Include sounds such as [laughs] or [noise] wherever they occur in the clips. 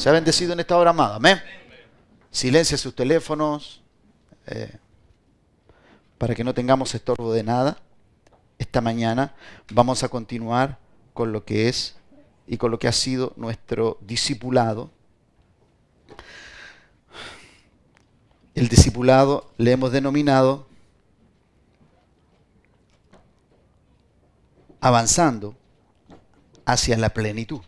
Se ha bendecido en esta hora amada. Amén. Silencia sus teléfonos eh, para que no tengamos estorbo de nada. Esta mañana vamos a continuar con lo que es y con lo que ha sido nuestro discipulado. El discipulado le hemos denominado avanzando hacia la plenitud.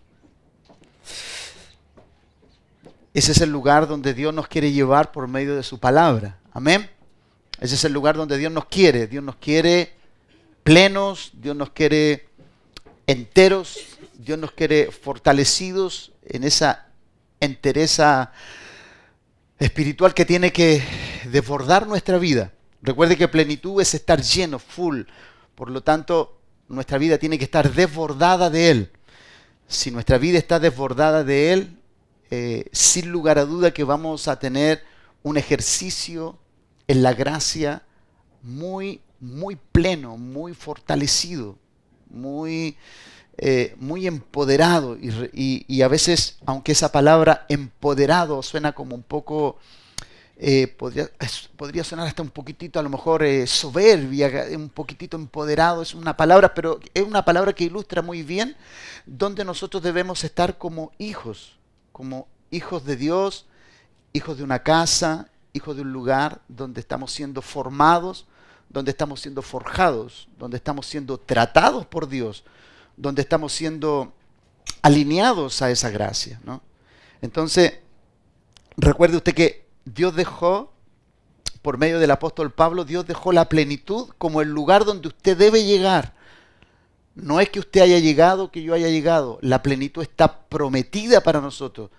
Ese es el lugar donde Dios nos quiere llevar por medio de su palabra. Amén. Ese es el lugar donde Dios nos quiere. Dios nos quiere plenos, Dios nos quiere enteros, Dios nos quiere fortalecidos en esa entereza espiritual que tiene que desbordar nuestra vida. Recuerde que plenitud es estar lleno, full. Por lo tanto, nuestra vida tiene que estar desbordada de Él. Si nuestra vida está desbordada de Él, eh, sin lugar a duda que vamos a tener un ejercicio en la gracia muy, muy pleno, muy fortalecido, muy, eh, muy empoderado. Y, a veces, aunque esa palabra empoderado suena como un poco, eh, podría, podría, sonar hasta un poquitito, a lo mejor soberbia, un poquitito empoderado, es una palabra, pero es una palabra que ilustra muy bien donde nosotros debemos estar como hijos como hijos de Dios, hijos de una casa, hijos de un lugar donde estamos siendo formados, donde estamos siendo forjados, donde estamos siendo tratados por Dios, donde estamos siendo alineados a esa gracia. Entonces, recuerde usted que Dios dejó, por medio del apóstol Pablo, Dios dejó la plenitud como el lugar donde usted debe llegar. No es que usted haya llegado, que yo haya llegado. La plenitud está prometida para nosotros.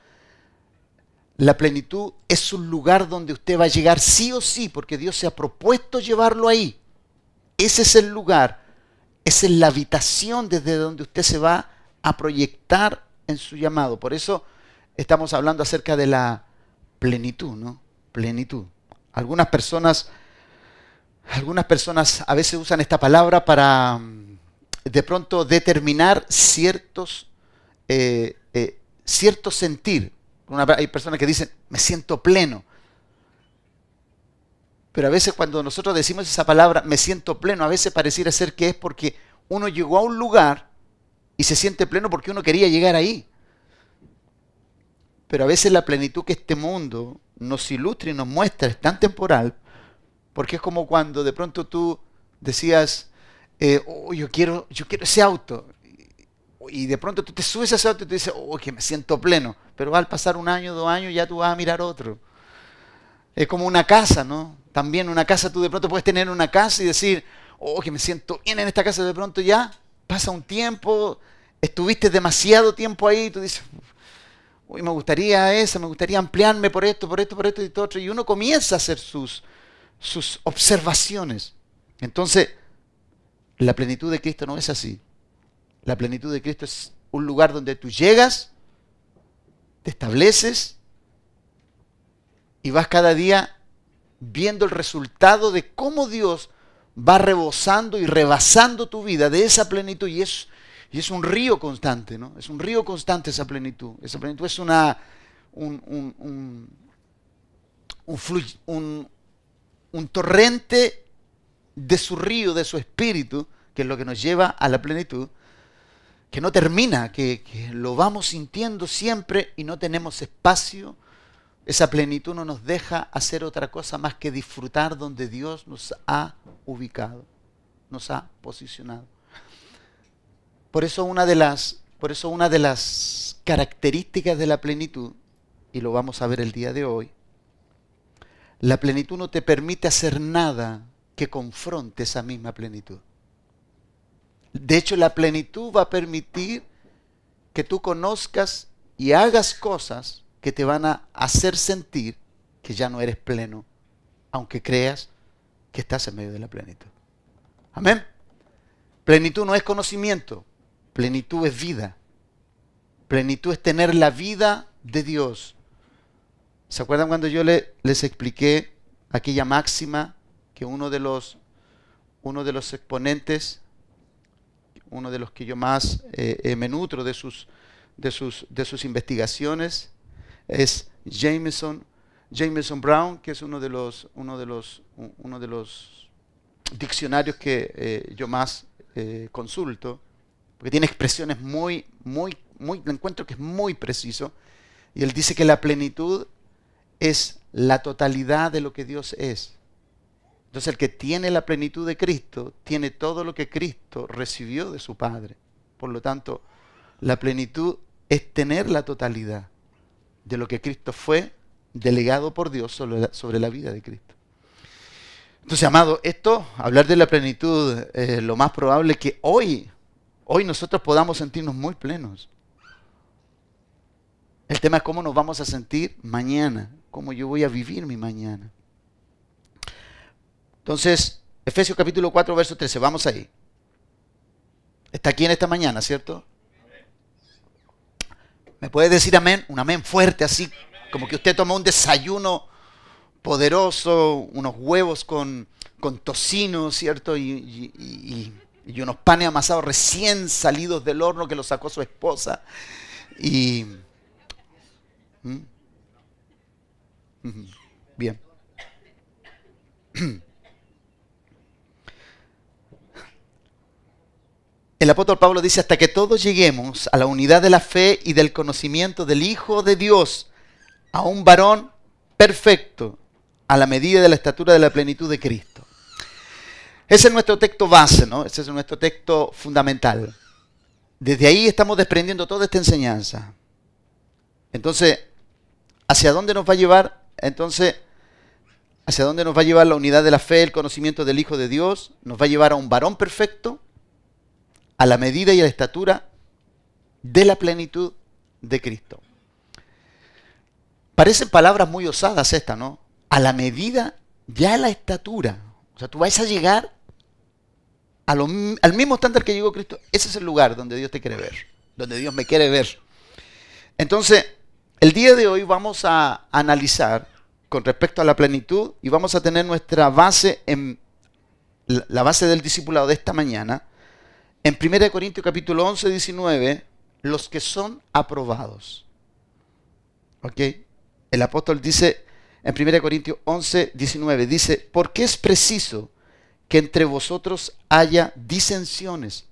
La plenitud es un lugar donde usted va a llegar sí o sí, porque Dios se ha propuesto llevarlo ahí. Ese es el lugar, es la habitación desde donde usted se va a proyectar en su llamado. Por eso estamos hablando acerca de la plenitud, ¿no? Plenitud. Algunas personas, algunas personas a veces usan esta palabra para de pronto determinar ciertos, eh, eh, sentir. hay personas que dicen, me siento pleno. Pero a veces cuando nosotros decimos esa palabra, me siento pleno, a veces pareciera ser que es porque uno llegó a un lugar y se siente pleno porque uno quería llegar ahí. Pero a veces la plenitud que este mundo nos ilustra y nos muestra es tan temporal, porque es como cuando de pronto tú decías, eh, oh, yo, quiero, yo quiero ese auto. Y de pronto tú te subes a ese auto y te dices, oh, que me siento pleno. Pero al pasar un año, dos años, ya tú vas a mirar otro. Es como una casa, ¿no? También una casa, tú de pronto puedes tener una casa y decir, oh, que me siento bien en esta casa. De pronto ya pasa un tiempo, estuviste demasiado tiempo ahí y tú dices, uy, me gustaría eso, me gustaría ampliarme por esto, por esto, por esto y todo otro. Y uno comienza a hacer sus, sus observaciones. Entonces, la plenitud de Cristo no es así. La plenitud de Cristo es un lugar donde tú llegas, te estableces y vas cada día viendo el resultado de cómo Dios va rebosando y rebasando tu vida de esa plenitud y es, y es un río constante, ¿no? Es un río constante esa plenitud. Esa plenitud es una, un, un, un, un torrente de su río, de su espíritu, que es lo que nos lleva a la plenitud, que no termina, que, lo vamos sintiendo siempre y no tenemos espacio. Esa plenitud no nos deja hacer otra cosa más que disfrutar donde Dios nos ha ubicado, nos ha posicionado. Por eso una de las, por eso una de las características de la plenitud, y lo vamos a ver el día de hoy, la plenitud no te permite hacer nada que confronte esa misma plenitud. De hecho, la plenitud va a permitir que tú conozcas y hagas cosas que te van a hacer sentir que ya no eres pleno, aunque creas que estás en medio de la plenitud. Amén. Plenitud no es conocimiento, plenitud es vida. Plenitud es tener la vida de Dios. ¿Se acuerdan cuando yo les expliqué aquella máxima que uno de los, uno de los exponentes, uno de los que yo más eh, eh, me nutro de sus, de, sus, de sus investigaciones, es Jameson, Jameson Brown, que es uno de los, uno de los, uno de los diccionarios que eh, yo más consulto, porque tiene expresiones muy, muy, muy, encuentro que es muy preciso, y él dice que la plenitud es la totalidad de lo que Dios es. Entonces el que tiene la plenitud de Cristo tiene todo lo que Cristo recibió de su Padre. Por lo tanto, la plenitud es tener la totalidad de lo que Cristo fue delegado por Dios sobre la, vida de Cristo. Entonces, amado, esto, hablar de la plenitud, eh, lo más probable es que hoy, hoy nosotros podamos sentirnos muy plenos. El tema es cómo nos vamos a sentir mañana, cómo yo voy a vivir mi mañana. Entonces, Efesios capítulo 4, verso 13, vamos ahí. Está aquí en esta mañana, ¿cierto? ¿Me puede decir amén? Un amén fuerte, así como que usted tomó un desayuno poderoso, unos huevos con, con tocino, ¿cierto? Y, unos panes amasados recién salidos del horno que los sacó su esposa. Y... ¿Mm? Bien. [clears throat] El apóstol Pablo dice, hasta que todos lleguemos a la unidad de la fe y del conocimiento del Hijo de Dios, a un varón perfecto, a la medida de la estatura de la plenitud de Cristo. Ese es nuestro texto base, ¿no? Ese es nuestro texto fundamental. Desde ahí estamos desprendiendo toda esta enseñanza. Entonces, ¿hacia dónde nos va a llevar? Entonces, ¿hacia dónde nos va a llevar la unidad de la fe, el conocimiento del Hijo de Dios? Nos va a llevar a un varón perfecto, a la medida y a la estatura de la plenitud de Cristo. Parecen palabras muy osadas estas, ¿no? A la medida ya a la estatura. O sea, tú vas a llegar al mismo estándar que llegó Cristo. Ese es el lugar donde Dios te quiere ver, donde Dios me quiere ver. Entonces, el día de hoy vamos a analizar con respecto a la plenitud y vamos a tener nuestra base en la base del discipulado de esta mañana en 1 Corintios capítulo 11, 19, los que son aprobados. ¿Ok? El apóstol dice en 1 Corintios 11, 19, dice, porque es preciso que entre vosotros haya disensiones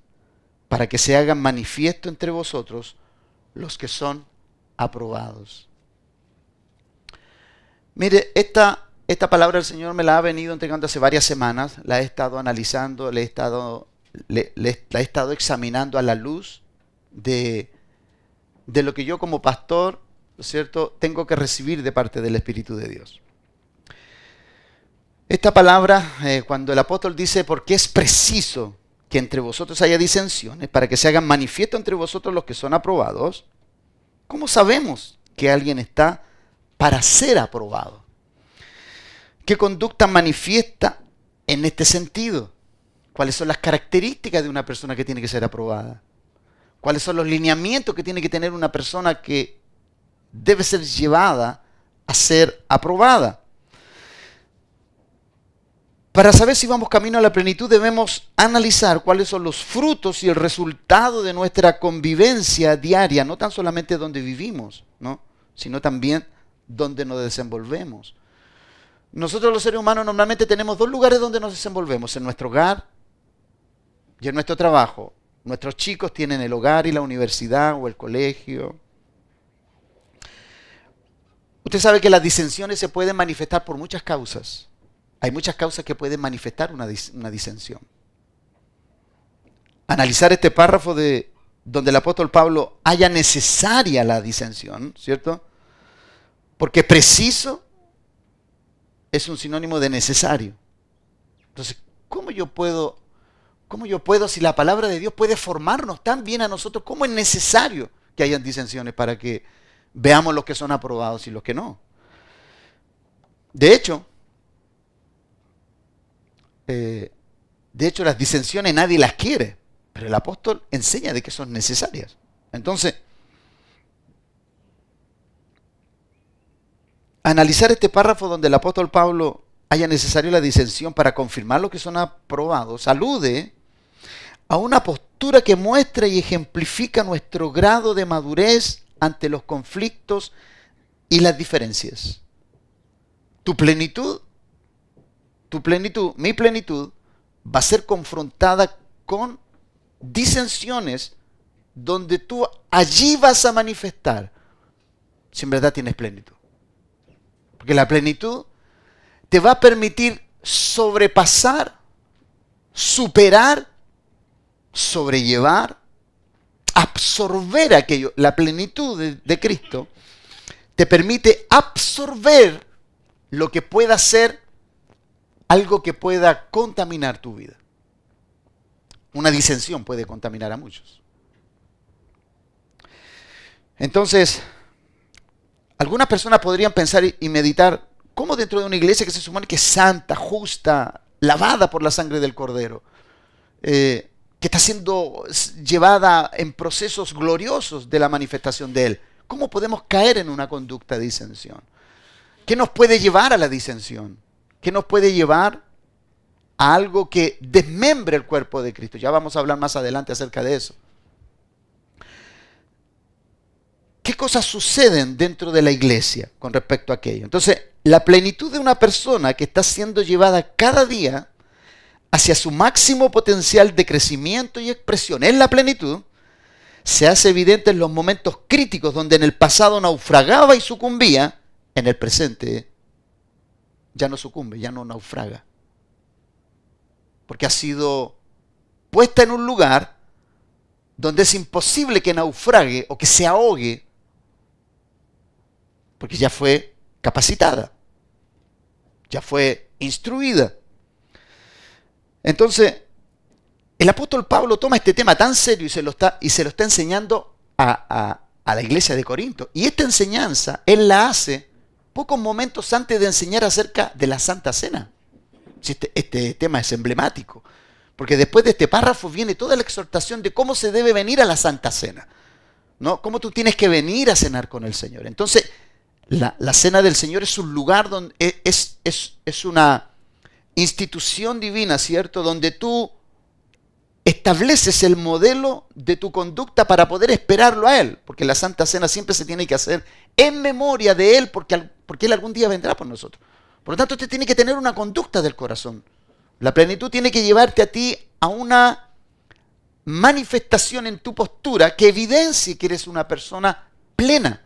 para que se hagan manifiesto entre vosotros los que son aprobados. Mire, esta, esta palabra el Señor me la ha venido entregando hace varias semanas, la he estado analizando, le he estado le, la he estado examinando a la luz de, de lo que yo como pastor, cierto?, tengo que recibir de parte del Espíritu de Dios. Esta palabra, eh, cuando el apóstol dice, porque es preciso que entre vosotros haya disensiones, para que se hagan manifiesto entre vosotros los que son aprobados, ¿cómo sabemos que alguien está para ser aprobado? ¿Qué conducta manifiesta en este sentido? Cuáles son las características de una persona que tiene que ser aprobada, cuáles son los lineamientos que tiene que tener una persona que debe ser llevada a ser aprobada. Para saber si vamos camino a la plenitud debemos analizar cuáles son los frutos y el resultado de nuestra convivencia diaria, no tan solamente donde vivimos, ¿no? sino también donde nos desenvolvemos. Nosotros los seres humanos normalmente tenemos dos lugares donde nos desenvolvemos, en nuestro hogar y en nuestro trabajo, nuestros chicos tienen el hogar y la universidad o el colegio. Usted sabe que las disensiones se pueden manifestar por muchas causas. Hay muchas causas que pueden manifestar una, una disensión. Analizar este párrafo de donde el apóstol Pablo haya necesaria la disensión, ¿cierto? Porque preciso es un sinónimo de necesario. Entonces, ¿cómo yo puedo ¿Cómo yo puedo, si la palabra de Dios puede formarnos tan bien a nosotros, cómo es necesario que hayan disensiones para que veamos los que son aprobados y los que no? De hecho, eh, de hecho las disensiones nadie las quiere, pero el apóstol enseña de que son necesarias. Entonces, analizar este párrafo donde el apóstol Pablo haya necesario la disensión para confirmar lo que son aprobados, alude a una postura que muestra y ejemplifica nuestro grado de madurez ante los conflictos y las diferencias. Tu plenitud, tu plenitud, mi plenitud, va a ser confrontada con disensiones donde tú allí vas a manifestar si en verdad tienes plenitud. Porque la plenitud te va a permitir sobrepasar, superar, sobrellevar, absorber aquello. La plenitud de, Cristo te permite absorber lo que pueda ser algo que pueda contaminar tu vida. Una disensión puede contaminar a muchos. Entonces, algunas personas podrían pensar y meditar, ¿cómo dentro de una iglesia que se supone que es santa, justa, lavada por la sangre del Cordero, eh, que está siendo llevada en procesos gloriosos de la manifestación de Él, ¿cómo podemos caer en una conducta de disensión? ¿Qué nos puede llevar a la disensión? ¿Qué nos puede llevar a algo que desmembre el cuerpo de Cristo? Ya vamos a hablar más adelante acerca de eso. ¿Qué cosas suceden dentro de la iglesia con respecto a aquello? Entonces, la plenitud de una persona que está siendo llevada cada día hacia su máximo potencial de crecimiento y expresión en la plenitud, se hace evidente en los momentos críticos donde en el pasado naufragaba y sucumbía, en el presente ya no sucumbe, ya no naufraga. Porque ha sido puesta en un lugar donde es imposible que naufrague o que se ahogue, porque ya fue capacitada, ya fue instruida. Entonces, el apóstol Pablo toma este tema tan serio y se lo está, y se lo está enseñando a, a la iglesia de Corinto. Y esta enseñanza él la hace pocos momentos antes de enseñar acerca de la Santa Cena. Este, este, tema es emblemático, porque después de este párrafo viene toda la exhortación de cómo se debe venir a la Santa Cena, ¿no? Cómo tú tienes que venir a cenar con el Señor. Entonces, la, Cena del Señor es un lugar donde es, es, es una institución divina, ¿cierto? Donde tú estableces el modelo de tu conducta para poder esperarlo a Él, porque la Santa Cena siempre se tiene que hacer en memoria de Él, porque, porque Él algún día vendrá por nosotros. Por lo tanto, usted tiene que tener una conducta del corazón. La plenitud tiene que llevarte a ti a una manifestación en tu postura que evidencie que eres una persona plena,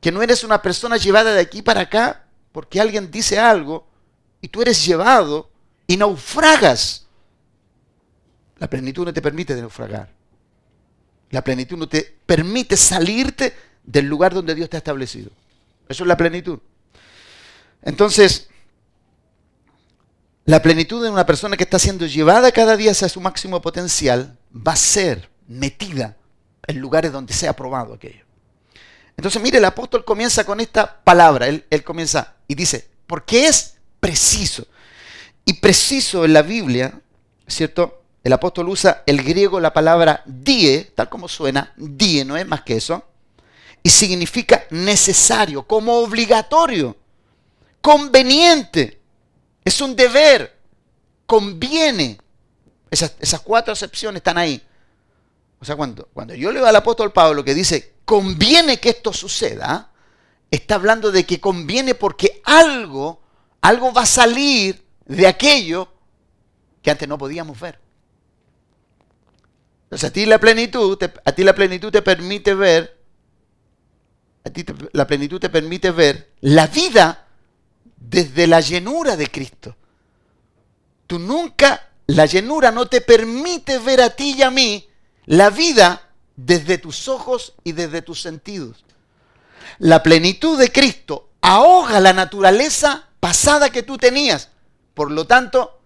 que no eres una persona llevada de aquí para acá porque alguien dice algo y tú eres llevado y naufragas. La plenitud no te permite naufragar. La plenitud no te permite salirte del lugar donde Dios te ha establecido. Eso es la plenitud. Entonces, la plenitud de una persona que está siendo llevada cada día hacia su máximo potencial va a ser metida en lugares donde sea aprobado aquello. Entonces, mire, el apóstol comienza con esta palabra. Él, él comienza y dice, porque es preciso. Y preciso en la Biblia, ¿cierto? El apóstol usa el griego la palabra die, tal como suena, die, no es más que eso y significa necesario, como obligatorio, conveniente, es un deber, conviene. Esas, cuatro acepciones están ahí. O sea, cuando, cuando yo leo al apóstol Pablo que dice, conviene que esto suceda, está hablando de que conviene porque algo, algo va a salir de aquello que antes no podíamos ver. Entonces a ti la plenitud, a ti la plenitud te permite ver a ti la plenitud te permite ver la vida desde la llenura de Cristo. Tú nunca, la llenura no te permite ver a ti y a mí la vida desde tus ojos y desde tus sentidos. La plenitud de Cristo ahoga la naturaleza pasada que tú tenías. Por lo tanto,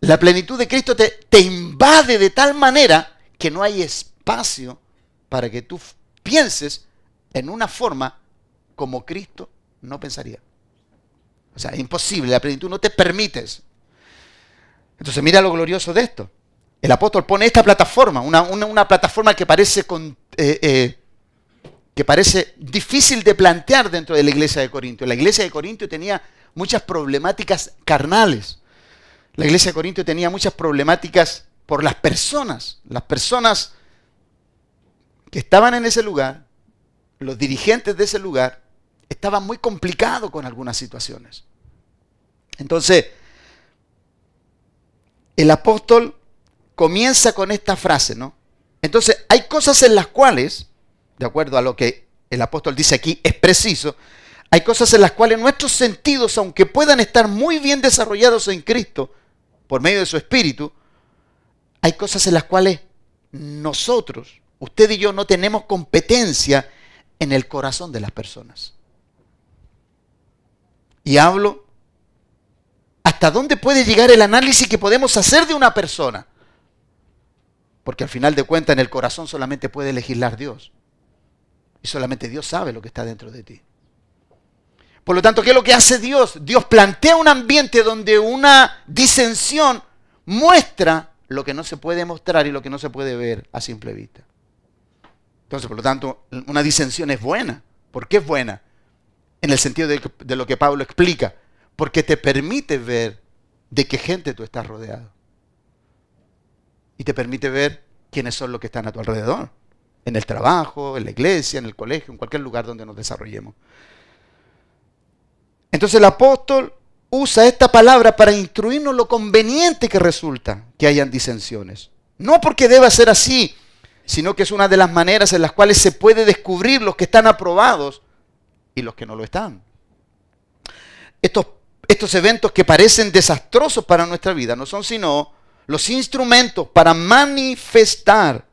la plenitud de Cristo te, invade de tal manera que no hay espacio para que tú pienses en una forma como Cristo no pensaría. O sea, es imposible, la plenitud no te permite eso. Entonces mira lo glorioso de esto. El apóstol pone esta plataforma, una, plataforma que parece, eh, eh, que parece difícil de plantear dentro de la iglesia de Corinto. La iglesia de Corinto tenía muchas problemáticas carnales. La iglesia de Corinto tenía muchas problemáticas por las personas. Las personas que estaban en ese lugar, los dirigentes de ese lugar, estaban muy complicados con algunas situaciones. Entonces, el apóstol comienza con esta frase, ¿no? Entonces, hay cosas en las cuales, de acuerdo a lo que el apóstol dice aquí, es preciso, hay cosas en las cuales nuestros sentidos, aunque puedan estar muy bien desarrollados en Cristo, por medio de su Espíritu, hay cosas en las cuales nosotros, usted y yo, no tenemos competencia en el corazón de las personas. Y hablo hasta dónde puede llegar el análisis que podemos hacer de una persona. Porque al final de cuentas en el corazón solamente puede legislar Dios. Y solamente Dios sabe lo que está dentro de ti. Por lo tanto, ¿qué es lo que hace Dios? Dios plantea un ambiente donde una disensión muestra lo que no se puede mostrar y lo que no se puede ver a simple vista. Entonces, por lo tanto, una disensión es buena. ¿Por qué es buena? En el sentido de, lo que Pablo explica. Porque te permite ver de qué gente tú estás rodeado y te permite ver quiénes son los que están a tu alrededor, en el trabajo, en la iglesia, en el colegio, en cualquier lugar donde nos desarrollemos. Entonces el apóstol usa esta palabra para instruirnos lo conveniente que resulta que hayan disensiones. No porque deba ser así, sino que es una de las maneras en las cuales se puede descubrir los que están aprobados y los que no lo están. Estos, estos eventos que parecen desastrosos para nuestra vida no son sino los instrumentos para manifestar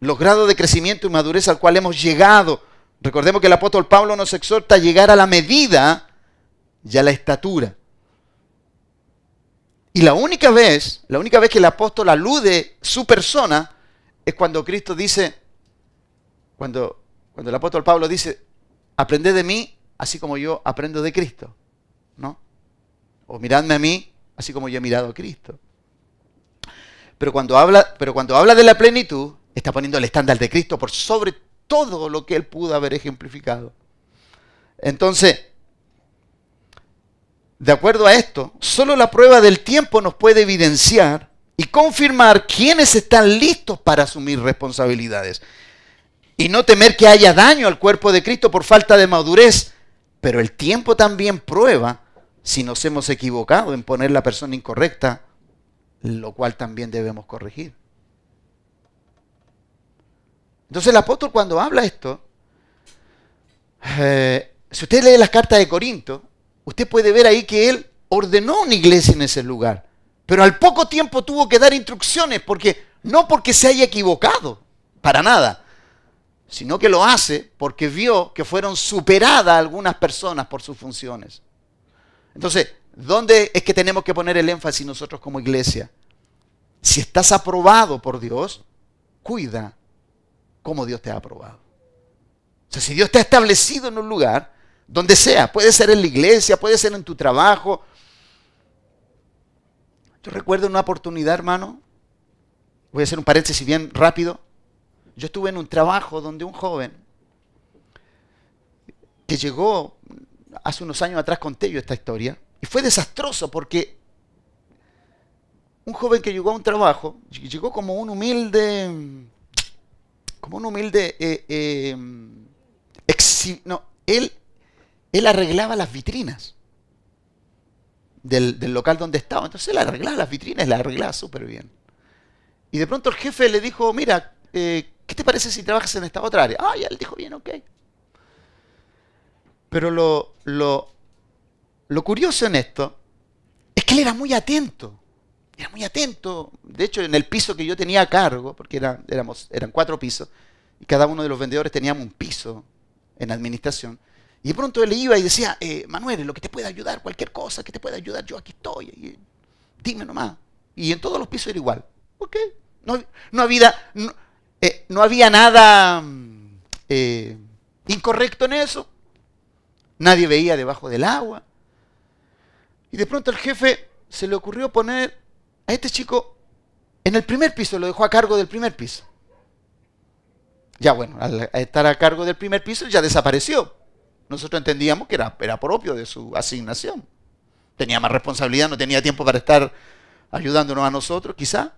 los grados de crecimiento y madurez al cual hemos llegado. Recordemos que el apóstol Pablo nos exhorta a llegar a la medida y a la estatura. Y la única vez, la única vez que el apóstol alude su persona es cuando Cristo dice, cuando, cuando el apóstol Pablo dice, aprended de mí así como yo aprendo de Cristo. ¿No? O miradme a mí así como yo he mirado a Cristo. Pero cuando habla, pero cuando habla de la plenitud, está poniendo el estándar de Cristo por sobre todo lo que él pudo haber ejemplificado. Entonces, de acuerdo a esto, solo la prueba del tiempo nos puede evidenciar y confirmar quiénes están listos para asumir responsabilidades. Y no temer que haya daño al cuerpo de Cristo por falta de madurez. Pero el tiempo también prueba si nos hemos equivocado en poner la persona incorrecta, lo cual también debemos corregir. Entonces el apóstol cuando habla esto, eh, si usted lee las cartas de Corinto, usted puede ver ahí que él ordenó una iglesia en ese lugar, pero al poco tiempo tuvo que dar instrucciones, porque no porque se haya equivocado, para nada, sino que lo hace porque vio que fueron superadas algunas personas por sus funciones. Entonces, ¿dónde es que tenemos que poner el énfasis nosotros como iglesia? Si estás aprobado por Dios, cuida cómo Dios te ha aprobado. O sea, si Dios te ha establecido en un lugar, donde sea, puede ser en la iglesia, puede ser en tu trabajo. Yo recuerdo una oportunidad, hermano, voy a hacer un paréntesis bien rápido. Yo estuve en un trabajo donde un joven que llegó hace unos años atrás conté yo esta historia, y fue desastroso porque un joven que llegó a un trabajo, llegó como un humilde, como un humilde, eh, eh, no, él, él arreglaba las vitrinas del, local donde estaba, entonces él arreglaba las vitrinas, las arreglaba súper bien. Y de pronto el jefe le dijo, mira, eh, ¿qué te parece si trabajas en esta otra área? Ah, ya él dijo, bien, ok. Pero lo, lo, lo curioso en esto es que él era muy atento. Era muy atento. De hecho, en el piso que yo tenía a cargo, porque éramos, eran cuatro pisos, y cada uno de los vendedores teníamos un piso en administración. Y de pronto él iba y decía, eh, Manuel, lo que te pueda ayudar, cualquier cosa que te pueda ayudar, yo aquí estoy. Dime nomás. Y en todos los pisos era igual. Ok. No, no había, no, eh, había nada mm, eh, incorrecto en eso. Nadie veía debajo del agua. Y de pronto el jefe se le ocurrió poner a este chico en el primer piso, lo dejó a cargo del primer piso. Ya bueno, al estar a cargo del primer piso ya desapareció. nosotros entendíamos que era, era propio de su asignación. Tenía más responsabilidad, no tenía tiempo para estar ayudándonos a nosotros, quizá.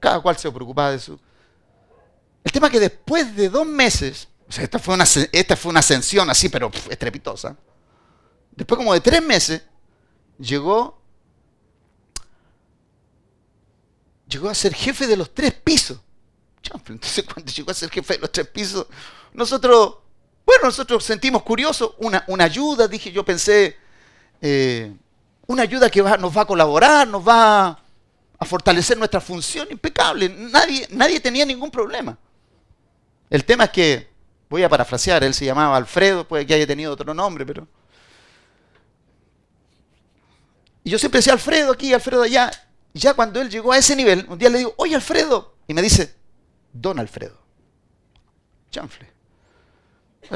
Cada cual se preocupaba de su... El tema es que después de dos meses, o sea, esta fue una, esta fue una ascensión así, pero estrepitosa. Después como de tres meses, llegó, llegó a ser jefe de los tres pisos. Entonces [laughs] cuando llegó a ser jefe de los tres pisos, nosotros, bueno, nosotros sentimos curioso, una, una ayuda, dije, yo pensé, eh, una ayuda que nos va a colaborar, nos va a fortalecer nuestra función impecable. Nadie, nadie tenía ningún problema. El tema es que, voy a parafrasear, él se llamaba Alfredo, puede que haya tenido otro nombre, pero... Y yo siempre decía Alfredo aquí, Alfredo allá. Ya cuando él llegó a ese nivel, un día le digo, oye Alfredo, y me dice, Don Alfredo. Chanfle.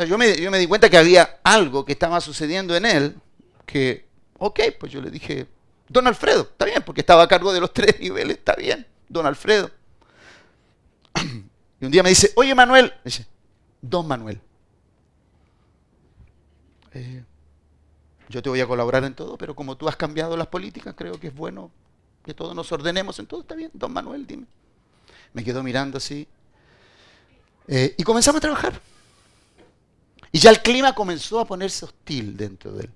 yo, me, yo me di cuenta que había algo que estaba sucediendo en él que, ok, pues yo le dije, Don Alfredo, está bien, porque estaba a cargo de los [laughs] tres niveles, está bien, Don Alfredo. [clears throat] Y un día me dice, oye Manuel, dice, Don Manuel, eh, yo te voy a colaborar en todo, pero como tú has cambiado las políticas, creo que es bueno que todos nos ordenemos en todo, está bien, Don Manuel, dime. Me quedó mirando así. Eh, y comenzamos a trabajar. Y ya el clima comenzó a ponerse hostil dentro de él.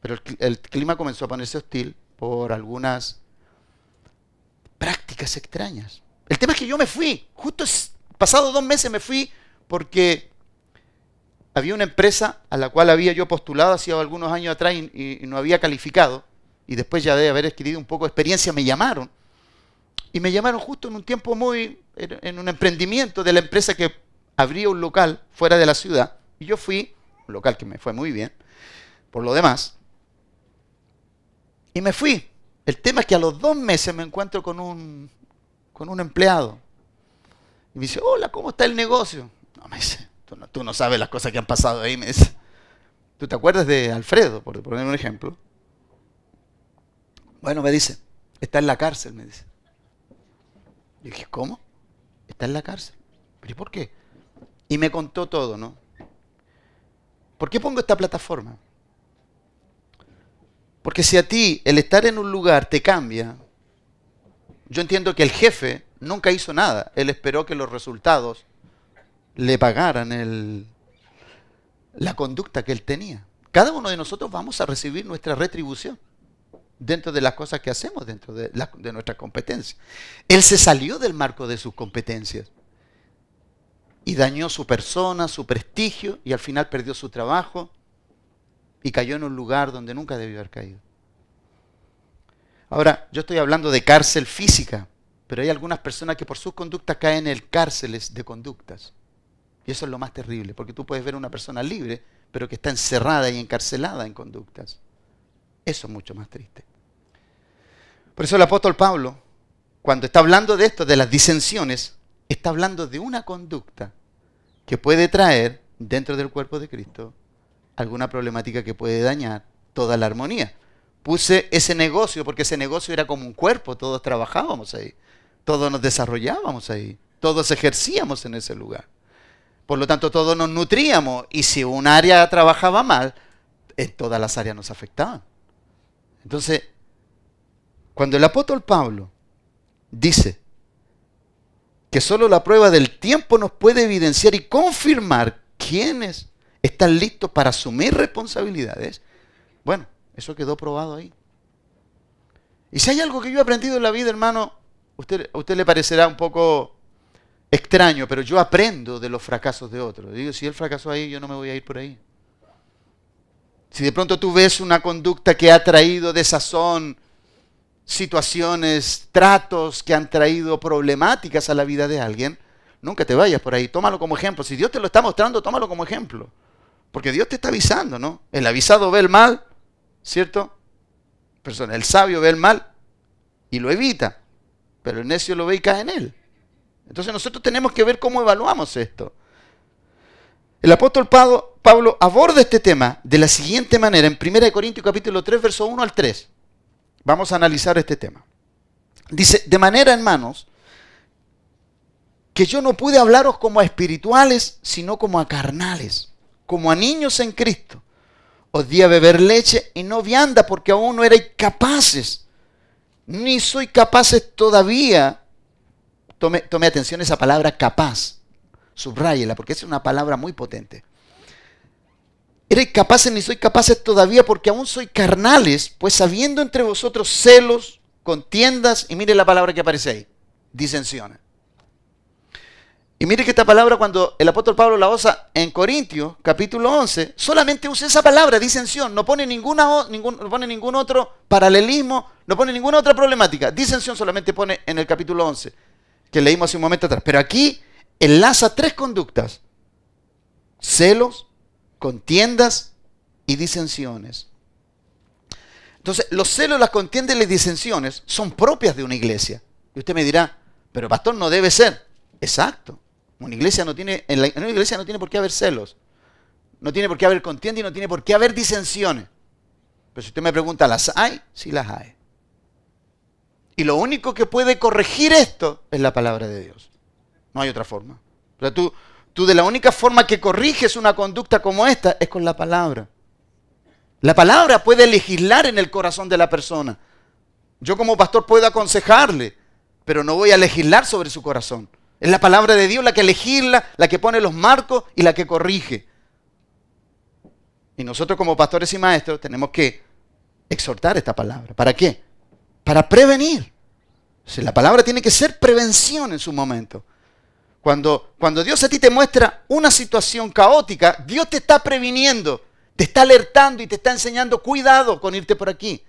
Pero el, clima comenzó a ponerse hostil por algunas prácticas extrañas. El tema es que yo me fui, justo pasado dos meses me fui porque había una empresa a la cual había yo postulado hacía algunos años atrás y, no había calificado, y después ya de haber adquirido un poco de experiencia me llamaron. Y me llamaron justo en un tiempo muy, en un emprendimiento de la empresa que abría un local fuera de la ciudad. Y yo fui, un local que me fue muy bien, por lo demás, y me fui. El tema es que a los dos meses me encuentro con un, con un empleado. Y me dice, hola, ¿cómo está el negocio? No, me dice, tú no, sabes las cosas que han pasado ahí. Me dice, ¿tú te acuerdas de Alfredo, por poner un ejemplo? Bueno, me dice, está en la cárcel, me dice. Y dije, ¿cómo? Está en la cárcel. ¿Pero y por qué? Y me contó todo, ¿no? ¿Por qué pongo esta plataforma? Porque si a ti el estar en un lugar te cambia, yo entiendo que el jefe nunca hizo nada. Él esperó que los resultados le pagaran el, la conducta que él tenía. Cada uno de nosotros vamos a recibir nuestra retribución dentro de las cosas que hacemos, dentro de, de nuestras competencias. Él se salió del marco de sus competencias y dañó su persona, su prestigio y al final perdió su trabajo y cayó en un lugar donde nunca debió haber caído. Ahora, yo estoy hablando de cárcel física, pero hay algunas personas que por sus conductas caen en cárceles de conductas. Y eso es lo más terrible, porque tú puedes ver a una persona libre, pero que está encerrada y encarcelada en conductas. Eso es mucho más triste. Por eso el apóstol Pablo, cuando está hablando de esto, de las disensiones, está hablando de una conducta que puede traer dentro del cuerpo de Cristo alguna problemática que puede dañar toda la armonía. Puse ese negocio porque ese negocio era como un cuerpo, todos trabajábamos ahí, todos nos desarrollábamos ahí, todos ejercíamos en ese lugar. Por lo tanto, todos nos nutríamos y si un área trabajaba mal, en todas las áreas nos afectaban. Entonces, cuando el apóstol Pablo dice que solo la prueba del tiempo nos puede evidenciar y confirmar quiénes están listos para asumir responsabilidades, bueno, eso quedó probado ahí. Y si hay algo que yo he aprendido en la vida, hermano, usted, a usted le parecerá un poco extraño, pero yo aprendo de los fracasos de otros. Digo, si él fracasó ahí, yo no me voy a ir por ahí. Si de pronto tú ves una conducta que ha traído desazón, situaciones, tratos que han traído problemáticas a la vida de alguien, nunca te vayas por ahí. Tómalo como ejemplo. Si Dios te lo está mostrando, tómalo como ejemplo. Porque Dios te está avisando, ¿no? El avisado ve el mal, ¿cierto? Persona, el sabio ve el mal y lo evita, pero el necio lo ve y cae en él. Entonces nosotros tenemos que ver cómo evaluamos esto. El apóstol Pablo, aborda este tema de la siguiente manera en 1 Corintios capítulo 3, verso 1 al 3. Vamos a analizar este tema. Dice, de manera, hermanos, que yo no pude hablaros como a espirituales, sino como a carnales como a niños en Cristo. Os di a beber leche y no vianda porque aún no erais capaces, ni soy capaces todavía. Tome, tome atención esa palabra capaz, subráyela porque es una palabra muy potente. Eres capaces ni soy capaces todavía porque aún soy carnales, pues habiendo entre vosotros celos, contiendas, y mire la palabra que aparece ahí, disensiones. Y mire que esta palabra cuando el apóstol Pablo la usa en Corintios, capítulo 11, solamente usa esa palabra, disensión, no pone, ninguna, ningún, no pone ningún otro paralelismo, no pone ninguna otra problemática. Disensión solamente pone en el capítulo 11, que leímos hace un momento atrás. Pero aquí enlaza tres conductas, celos, contiendas y disensiones. Entonces, los celos, las contiendas y las disensiones son propias de una iglesia. Y usted me dirá, pero pastor, no debe ser. Exacto. Una iglesia no tiene, en, una iglesia no tiene por qué haber celos. No tiene por qué haber contienda y no tiene por qué haber disensiones. Pero si usted me pregunta, ¿las hay? Sí las hay. Y lo único que puede corregir esto es la palabra de Dios. No hay otra forma. Tú, Tú de la única forma que corriges una conducta como esta es con la palabra. La palabra puede legislar en el corazón de la persona. Yo como pastor puedo aconsejarle, pero no voy a legislar sobre su corazón. Es la palabra de Dios la que legisla, la que pone los marcos y la que corrige. Y nosotros como pastores y maestros tenemos que exhortar esta palabra. ¿Para qué? Para prevenir. la palabra tiene que ser prevención en su momento. Cuando, cuando Dios a ti te muestra una situación caótica, Dios te está previniendo, te está alertando y te está enseñando, cuidado con irte por aquí.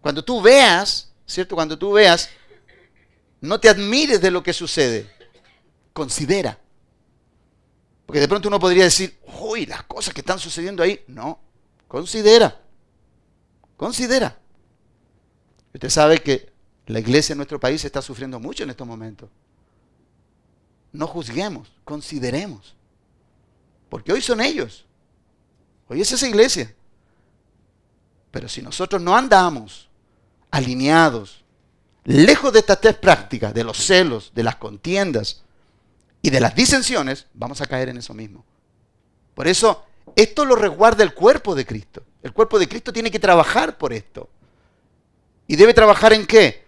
Cuando tú veas, ¿cierto? Cuando tú veas, no te admires de lo que sucede, considera. Porque de pronto uno podría decir, uy, las cosas que están sucediendo ahí. No, considera, considera. Usted sabe que la iglesia en nuestro país está sufriendo mucho en estos momentos no juzguemos, consideremos. Porque hoy son ellos. Hoy es esa iglesia. Pero si nosotros no andamos alineados, lejos de estas tres prácticas, de los celos, de las contiendas y de las disensiones, vamos a caer en eso mismo. Por eso, esto lo resguarda el cuerpo de Cristo. El cuerpo de Cristo tiene que trabajar por esto. ¿Y debe trabajar en qué?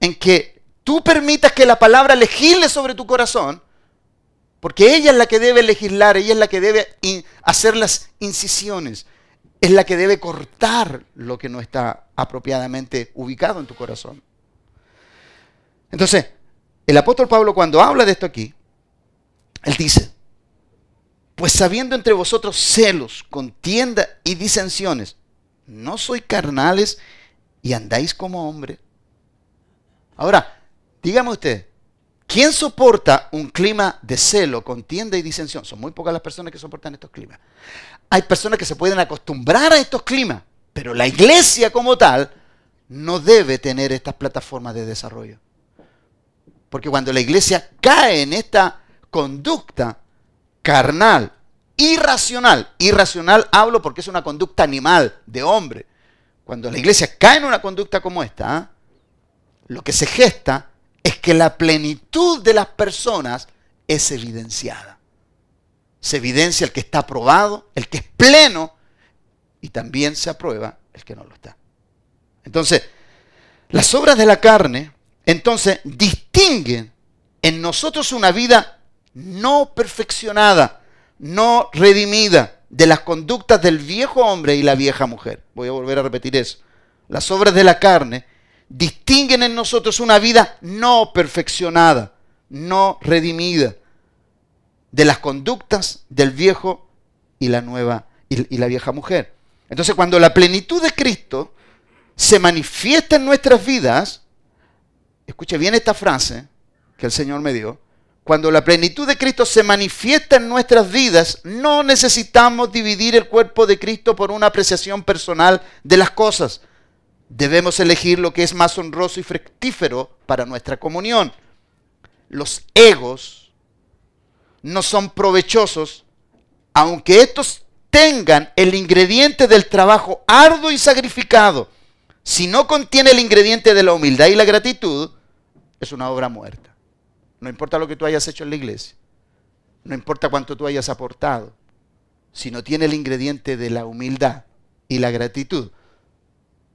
En que tú permitas que la palabra legisle sobre tu corazón, porque ella es la que debe legislar, ella es la que debe hacer las incisiones, es la que debe cortar lo que no está apropiadamente ubicado en tu corazón. Entonces, el apóstol Pablo cuando habla de esto aquí, él dice, pues sabiendo entre vosotros celos, contienda y disensiones, no soy carnales y andáis como hombres. Ahora, Dígame usted, ¿quién soporta un clima de celo, contienda y disensión? Son muy pocas las personas que soportan estos climas. Hay personas que se pueden acostumbrar a estos climas, pero la iglesia como tal no debe tener estas plataformas de desarrollo. Porque cuando la iglesia cae en esta conducta carnal, irracional, irracional hablo porque es una conducta animal, de hombre, cuando la iglesia cae en una conducta como esta, lo que se gesta es que la plenitud de las personas es evidenciada. Se evidencia el que está aprobado, el que es pleno, y también se aprueba el que no lo está. Entonces, las obras de la carne, entonces, distinguen en nosotros una vida no perfeccionada, no redimida de las conductas del viejo hombre y la vieja mujer. Voy a volver a repetir eso. Las obras de la carne distinguen en nosotros una vida no perfeccionada, no redimida, de las conductas del viejo y la nueva y, la vieja mujer. Entonces, cuando la plenitud de Cristo se manifiesta en nuestras vidas, escuche bien esta frase que el Señor me dio, cuando la plenitud de Cristo se manifiesta en nuestras vidas, no necesitamos dividir el cuerpo de Cristo por una apreciación personal de las cosas debemos elegir lo que es más honroso y fructífero para nuestra comunión. Los egos no son provechosos, aunque estos tengan el ingrediente del trabajo arduo y sacrificado. Si no contiene el ingrediente de la humildad y la gratitud, es una obra muerta. No importa lo que tú hayas hecho en la iglesia. No importa cuánto tú hayas aportado. si no tiene el ingrediente de la humildad y la gratitud,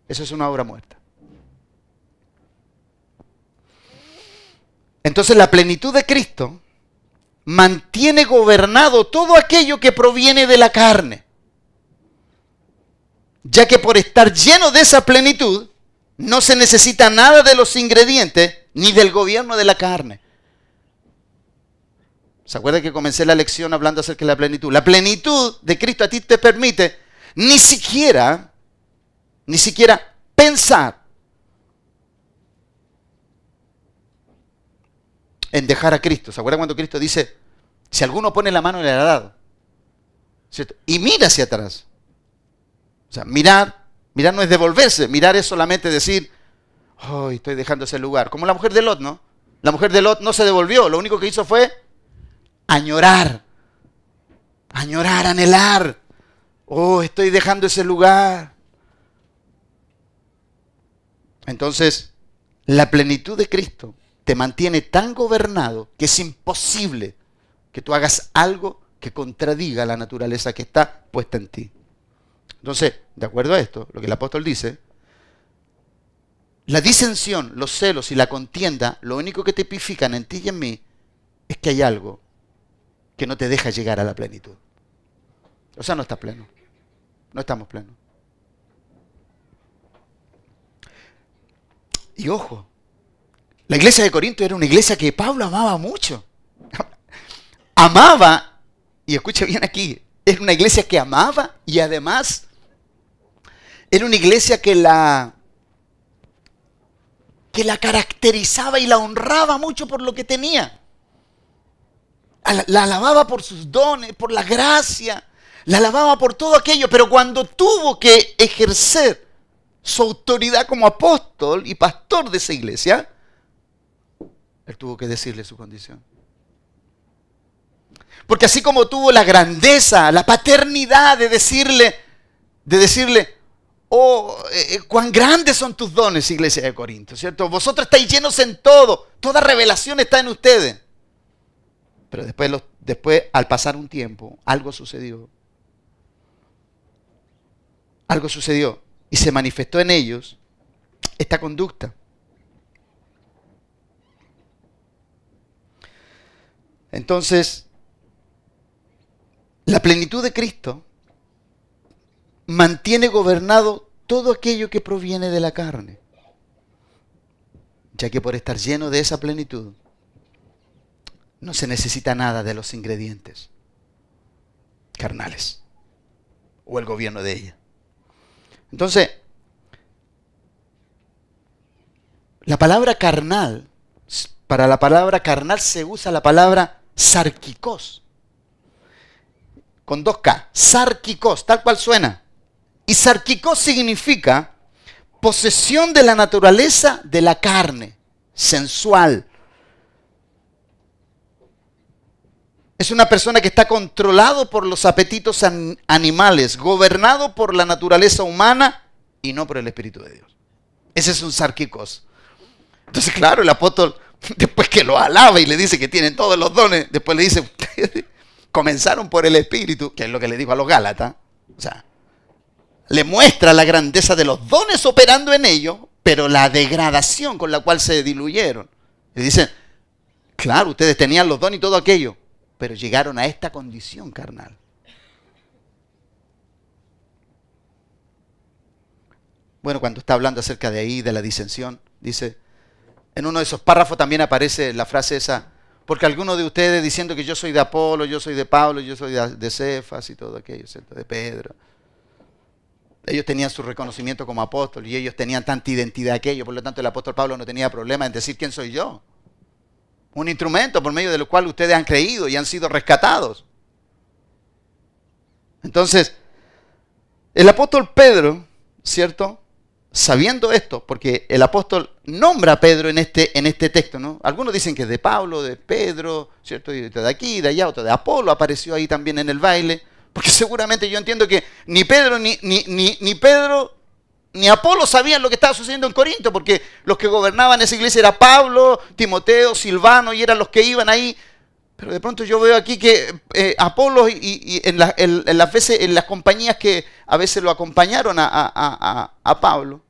eso es una obra muerta. Entonces la plenitud de Cristo mantiene gobernado todo aquello que proviene de la carne. Ya que por estar lleno de esa plenitud, no se necesita nada de los ingredientes ni del gobierno de la carne. ¿Se acuerda que comencé la lección hablando acerca de la plenitud? La plenitud de Cristo a ti te permite ni siquiera, ni siquiera pensar en dejar a Cristo. ¿Se acuerdan cuando Cristo dice, si alguno pone la mano en el arado? ¿cierto? Y mira hacia atrás. O sea, mirar, mirar no es devolverse, mirar es solamente decir, oh, estoy dejando ese lugar. Como la mujer de Lot, ¿no? La mujer de Lot no se devolvió, lo único que hizo fue añorar, añorar, anhelar. Oh, estoy dejando ese lugar. Entonces, la plenitud de Cristo te mantiene tan gobernado que es imposible que tú hagas algo que contradiga la naturaleza que está puesta en ti. Entonces, de acuerdo a esto, lo que el apóstol dice, la disensión, los celos y la contienda, lo único que tipifican en ti y en mí es que hay algo que no te deja llegar a la plenitud. O sea, no estás pleno. No estamos plenos. Y ojo, la iglesia de Corinto era una iglesia que Pablo amaba mucho. [laughs] amaba, y escucha bien aquí, era una iglesia que amaba y además era una iglesia que la que la caracterizaba y la honraba mucho por lo que tenía. La alababa por sus dones, por la gracia, la alababa por todo aquello, pero cuando tuvo que ejercer su autoridad como apóstol y pastor de esa iglesia, él tuvo que decirle su condición. Porque así como tuvo la grandeza, la paternidad de decirle, de decirle, oh, eh, eh, cuán grandes son tus dones, iglesia de Corinto, ¿cierto? Vosotros estáis llenos en todo, toda revelación está en ustedes. Pero después, después, al pasar un tiempo, algo sucedió. Algo sucedió y se manifestó en ellos esta conducta. Entonces, la plenitud de Cristo mantiene gobernado todo aquello que proviene de la carne, ya que por estar lleno de esa plenitud, no se necesita nada de los ingredientes carnales o el gobierno de ella. Entonces, la palabra carnal, para la palabra carnal se usa la palabra sarquicos. Con dos K. Sarquicos, tal cual suena. Y sarquicos significa posesión de la naturaleza de la carne, sensual. Es una persona que está controlado por los apetitos animales, gobernado por la naturaleza humana y no por el Espíritu de Dios. Ese es un sarquicos. Entonces, claro, el apóstol [laughs] Después que lo alaba y le dice que tienen todos los dones, después le dice, ustedes comenzaron por el Espíritu, que es lo que le dijo a los Gálatas. O sea, le muestra la grandeza de los dones operando en ellos, pero la degradación con la cual se diluyeron. Le dicen, claro, ustedes tenían los dones y todo aquello, pero llegaron a esta condición carnal. Bueno, cuando está hablando acerca de ahí, de la disensión, dice, en uno de esos párrafos también aparece la frase esa, porque algunos de ustedes diciendo que yo soy de Apolo, yo soy de Pablo, yo soy de, Cefas y todo aquello, ¿cierto? de Pedro. Ellos tenían su reconocimiento como apóstol y ellos tenían tanta identidad aquello, por lo tanto el apóstol Pablo no tenía problema en decir quién soy yo. Un instrumento por medio del cual ustedes han creído y han sido rescatados. Entonces, el apóstol Pedro, ¿cierto? sabiendo esto, porque el apóstol nombra a Pedro en este, en este texto, ¿no? Algunos dicen que es de Pablo, de Pedro, ¿cierto? Y de aquí, de allá, otro de Apolo apareció ahí también en el baile, porque [laughs] seguramente yo entiendo que ni Pedro, ni, ni, ni, Pedro, ni Apolo sabían lo que estaba sucediendo en Corinto, porque los que gobernaban esa iglesia era Pablo, Timoteo, Silvano, y eran los que iban ahí Pero de pronto yo veo aquí que eh, Apolo y, en, las veces, en las compañías que a veces lo acompañaron a, Pablo,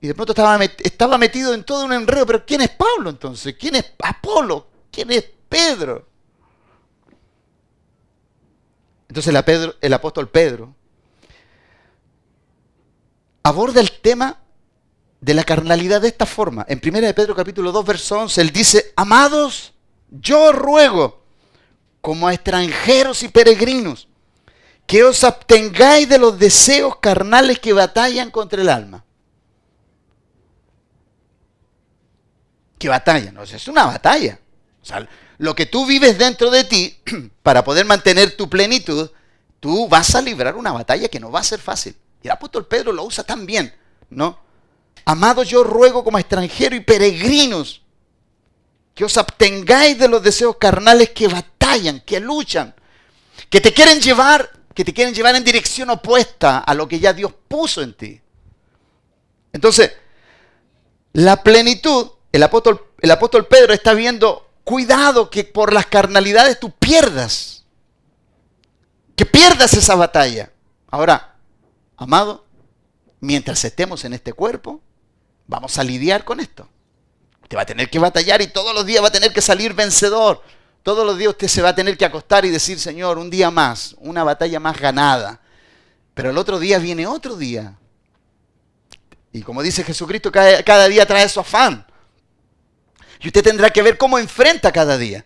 y de pronto estaba, estaba metido en todo un enredo, pero ¿quién es Pablo entonces? ¿Quién es Apolo? ¿Quién es Pedro? Entonces el apóstol Pedro aborda el tema de la carnalidad de esta forma. En 1 de Pedro capítulo 2, verso 11, él dice, amados, yo ruego, como a extranjeros y peregrinos, que os abstengáis de los deseos carnales que batallan contra el alma. Que batallan, o sea, es una batalla. O sea, lo que tú vives dentro de ti, [clears throat] para poder mantener tu plenitud, tú vas a librar una batalla que no va a ser fácil. Y el apóstol Pedro lo usa tan bien, ¿no? Amados, yo ruego como extranjeros y peregrinos que os abstengáis de los deseos carnales que batallan, que luchan, que te quieren llevar, que te quieren llevar en dirección opuesta a lo que ya Dios puso en ti. Entonces, la plenitud, el apóstol, el apóstol Pedro está viendo, cuidado que por las carnalidades tú pierdas, que pierdas esa batalla. Ahora, amado, mientras estemos en este cuerpo, vamos a lidiar con esto. Usted va a tener que batallar y todos los días va a tener que salir vencedor. Todos los días usted se va a tener que acostar y decir, Señor, un día más, una batalla más ganada. Pero el otro día viene otro día. Y como dice Jesucristo, cada, día trae su afán. Y usted tendrá que ver cómo enfrenta cada día.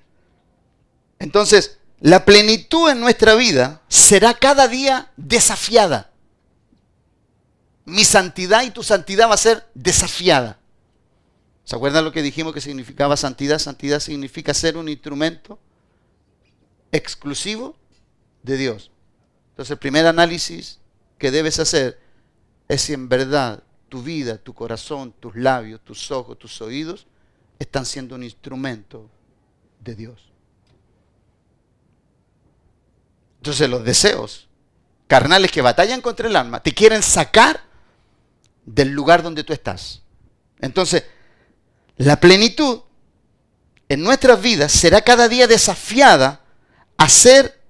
Entonces, la plenitud en nuestra vida será cada día desafiada. Mi santidad y tu santidad va a ser desafiada. ¿Se acuerdan lo que dijimos que significaba santidad? Santidad significa ser un instrumento exclusivo de Dios. Entonces el primer análisis que debes hacer es si en verdad tu vida, tu corazón, tus labios, tus ojos, tus oídos están siendo un instrumento de Dios. Entonces los deseos carnales que batallan contra el alma te quieren sacar del lugar donde tú estás. Entonces, la plenitud en nuestras vidas será cada día desafiada a ser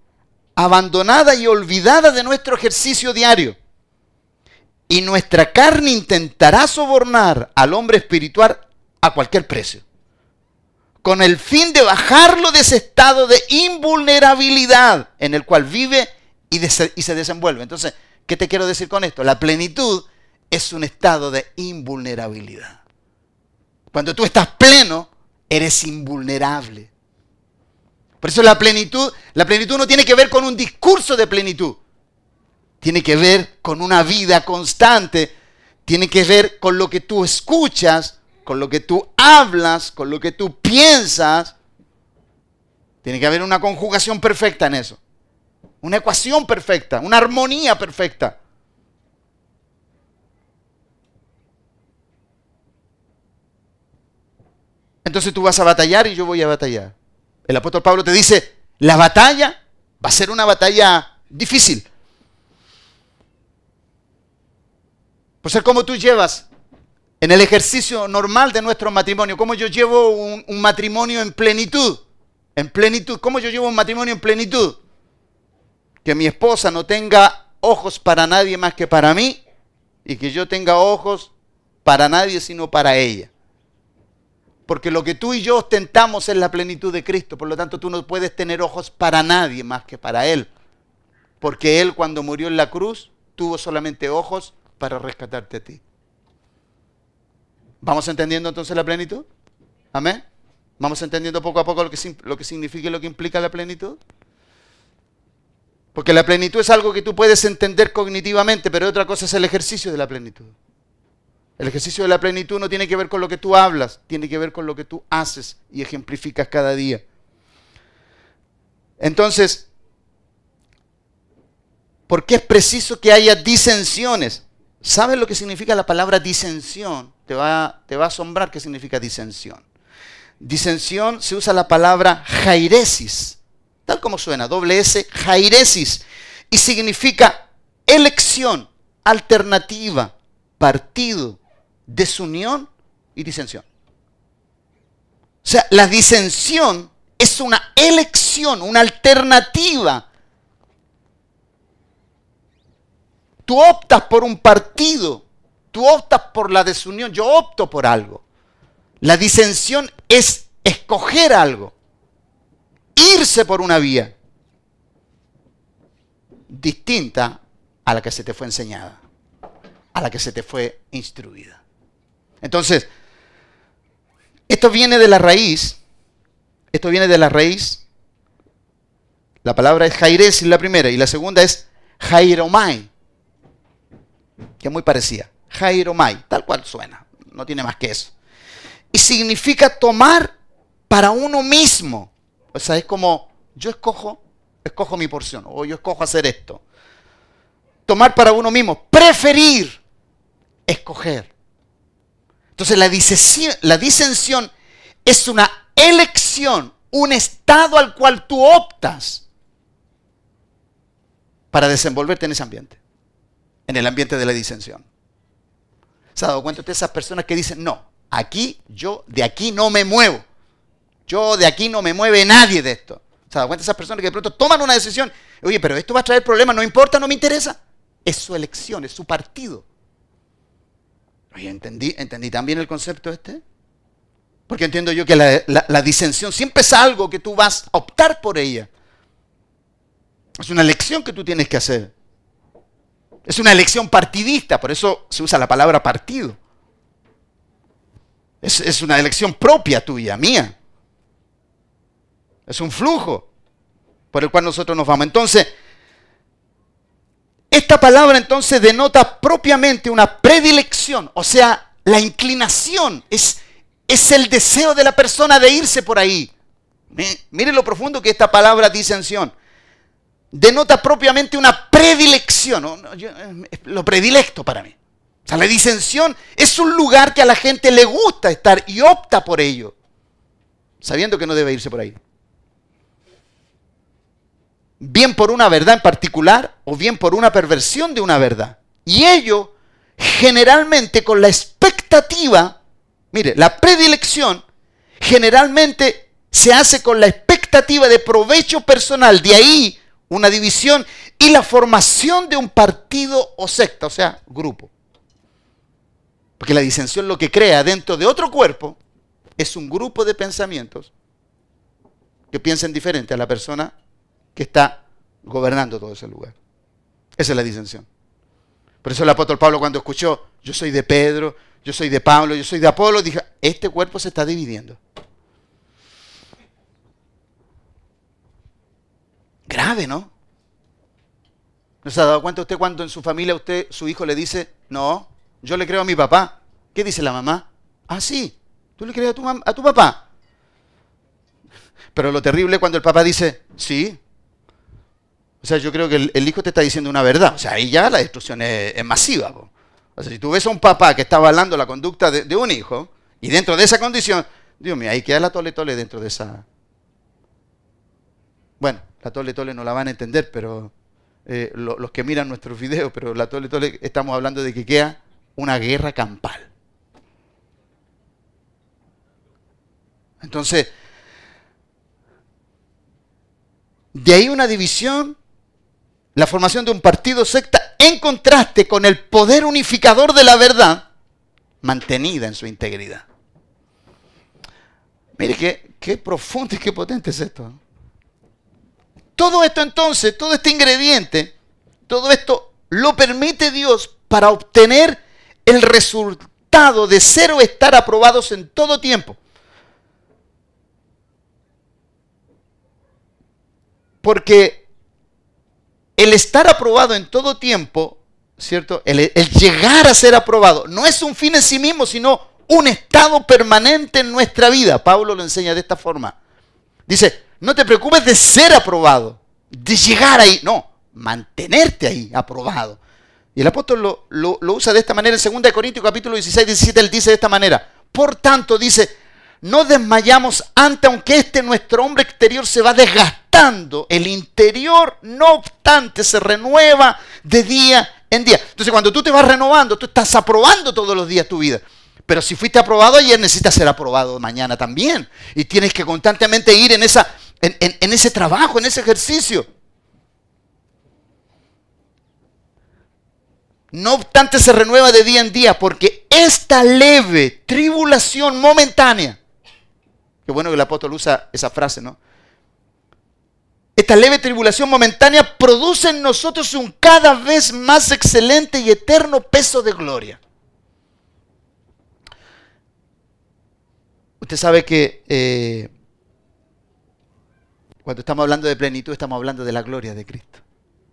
abandonada y olvidada de nuestro ejercicio diario. Y nuestra carne intentará sobornar al hombre espiritual a cualquier precio, con el fin de bajarlo de ese estado de invulnerabilidad en el cual vive y, se desenvuelve. Entonces, ¿qué te quiero decir con esto? La plenitud es un estado de invulnerabilidad. Cuando tú estás pleno, eres invulnerable. Por eso la plenitud, la plenitud no tiene que ver con un discurso de plenitud. Tiene que ver con una vida constante. Tiene que ver con lo que tú escuchas, con lo que tú hablas, con lo que tú piensas. Tiene que haber una conjugación perfecta en eso. Una ecuación perfecta, una armonía perfecta. Entonces tú vas a batallar y yo voy a batallar. El apóstol Pablo te dice, la batalla va a ser una batalla difícil. Por ser como tú llevas en el ejercicio normal de nuestro matrimonio, como yo llevo un, un, matrimonio en plenitud. En plenitud, ¿cómo yo llevo un matrimonio en plenitud? Que mi esposa no tenga ojos para nadie más que para mí y que yo tenga ojos para nadie sino para ella. Porque lo que tú y yo ostentamos es la plenitud de Cristo. Por lo tanto, tú no puedes tener ojos para nadie más que para Él. Porque Él cuando murió en la cruz tuvo solamente ojos para rescatarte a ti. ¿Vamos entendiendo entonces la plenitud? Amén. ¿Vamos entendiendo poco a poco lo que, lo que significa y lo que implica la plenitud? Porque la plenitud es algo que tú puedes entender cognitivamente, pero otra cosa es el ejercicio de la plenitud. El ejercicio de la plenitud no tiene que ver con lo que tú hablas, tiene que ver con lo que tú haces y ejemplificas cada día. Entonces, ¿por qué es preciso que haya disensiones? ¿Sabes lo que significa la palabra disensión? Te va, te va a asombrar qué significa disensión. Disensión se usa la palabra jairesis, tal como suena, doble S, jairesis, y significa elección, alternativa, partido, desunión y disensión. O sea, la disensión es una elección, una alternativa. Tú optas por un partido, tú optas por la desunión, yo opto por algo. La disensión es escoger algo, irse por una vía distinta a la que se te fue enseñada, a la que se te fue instruida. Entonces, esto viene de la raíz, esto viene de la raíz, la palabra es jaires la primera, y la segunda es jairomai, que es muy parecida, jairomai, tal cual suena, no tiene más que eso. Y significa tomar para uno mismo, o sea, es como yo escojo, escojo mi porción, o yo escojo hacer esto. Tomar para uno mismo, preferir, escoger. Entonces la disensión, la disensión es una elección, un estado al cual tú optas para desenvolverte en ese ambiente, en el ambiente de la disensión. ¿Se ha dado cuenta de esas personas que dicen, no, aquí yo de aquí no me muevo? Yo de aquí no me mueve nadie de esto. ¿Se ha dado cuenta de esas personas que de pronto toman una decisión? Oye, pero esto va a traer problemas, no importa, no me interesa. Es su elección, es su partido. Oye, ¿entendí, ¿entendí también el concepto este? Porque entiendo yo que la, disensión siempre es algo que tú vas a optar por ella. Es una elección que tú tienes que hacer. Es una elección partidista, por eso se usa la palabra partido. Es, es, una elección propia tuya, mía. Es un flujo por el cual nosotros nos vamos. Entonces, esta palabra entonces denota propiamente una predilección, o sea, la inclinación, es, es el deseo de la persona de irse por ahí. Mire lo profundo que esta palabra disensión denota propiamente una predilección, eh, lo predilecto para mí. O sea, la disensión es un lugar que a la gente le gusta estar y opta por ello, sabiendo que no debe irse por ahí bien por una verdad en particular o bien por una perversión de una verdad. Y ello generalmente con la expectativa, mire, la predilección generalmente se hace con la expectativa de provecho personal, de ahí una división y la formación de un partido o secta, o sea, grupo. Porque la disensión lo que crea dentro de otro cuerpo es un grupo de pensamientos que piensen diferente a la persona que está gobernando todo ese lugar. Esa es la disensión. Por eso el apóstol Pablo cuando escuchó, yo soy de Pedro, yo soy de Pablo, yo soy de Apolo, dije, este cuerpo se está dividiendo. Grave, ¿no? ¿No se ha dado cuenta usted cuando en su familia usted, su hijo le dice, no, yo le creo a mi papá? ¿Qué dice la mamá? Ah, sí, tú le crees a tu, a tu papá. Pero lo terrible cuando el papá dice, sí, o sea, yo creo que el, hijo te está diciendo una verdad. O sea, ahí ya la destrucción es, masiva. O sea, si tú ves a un papá que está avalando la conducta de, un hijo, y dentro de esa condición, Dios mío, ahí queda la tole tole dentro de esa... Bueno, la tole tole no la van a entender, pero eh, los que miran nuestros videos, pero la tole tole estamos hablando de que queda una guerra campal. Entonces, de ahí una división la formación de un partido secta en contraste con el poder unificador de la verdad mantenida en su integridad. Mire qué, profundo y qué potente es esto. Todo esto entonces, todo este ingrediente, todo esto lo permite Dios para obtener el resultado de ser o estar aprobados en todo tiempo. Porque el estar aprobado en todo tiempo, ¿cierto? El, llegar a ser aprobado no es un fin en sí mismo, sino un estado permanente en nuestra vida. Pablo lo enseña de esta forma. Dice, no te preocupes de ser aprobado, de llegar ahí, no, mantenerte ahí aprobado. Y el apóstol lo, lo, usa de esta manera en 2 Corintios capítulo 16, 17, él dice de esta manera. Por tanto, dice, no desmayamos ante, aunque este nuestro hombre exterior se va desgastando, el interior no obstante se renueva de día en día. Entonces cuando tú te vas renovando, tú estás aprobando todos los días tu vida. Pero si fuiste aprobado ayer, necesitas ser aprobado mañana también. Y tienes que constantemente ir en, esa, en ese trabajo, en ese ejercicio. No obstante, se renueva de día en día porque esta leve tribulación momentánea, qué bueno que el apóstol usa esa frase, ¿no? Esta leve tribulación momentánea produce en nosotros un cada vez más excelente y eterno peso de gloria. Usted sabe que eh, cuando estamos hablando de plenitud estamos hablando de la gloria de Cristo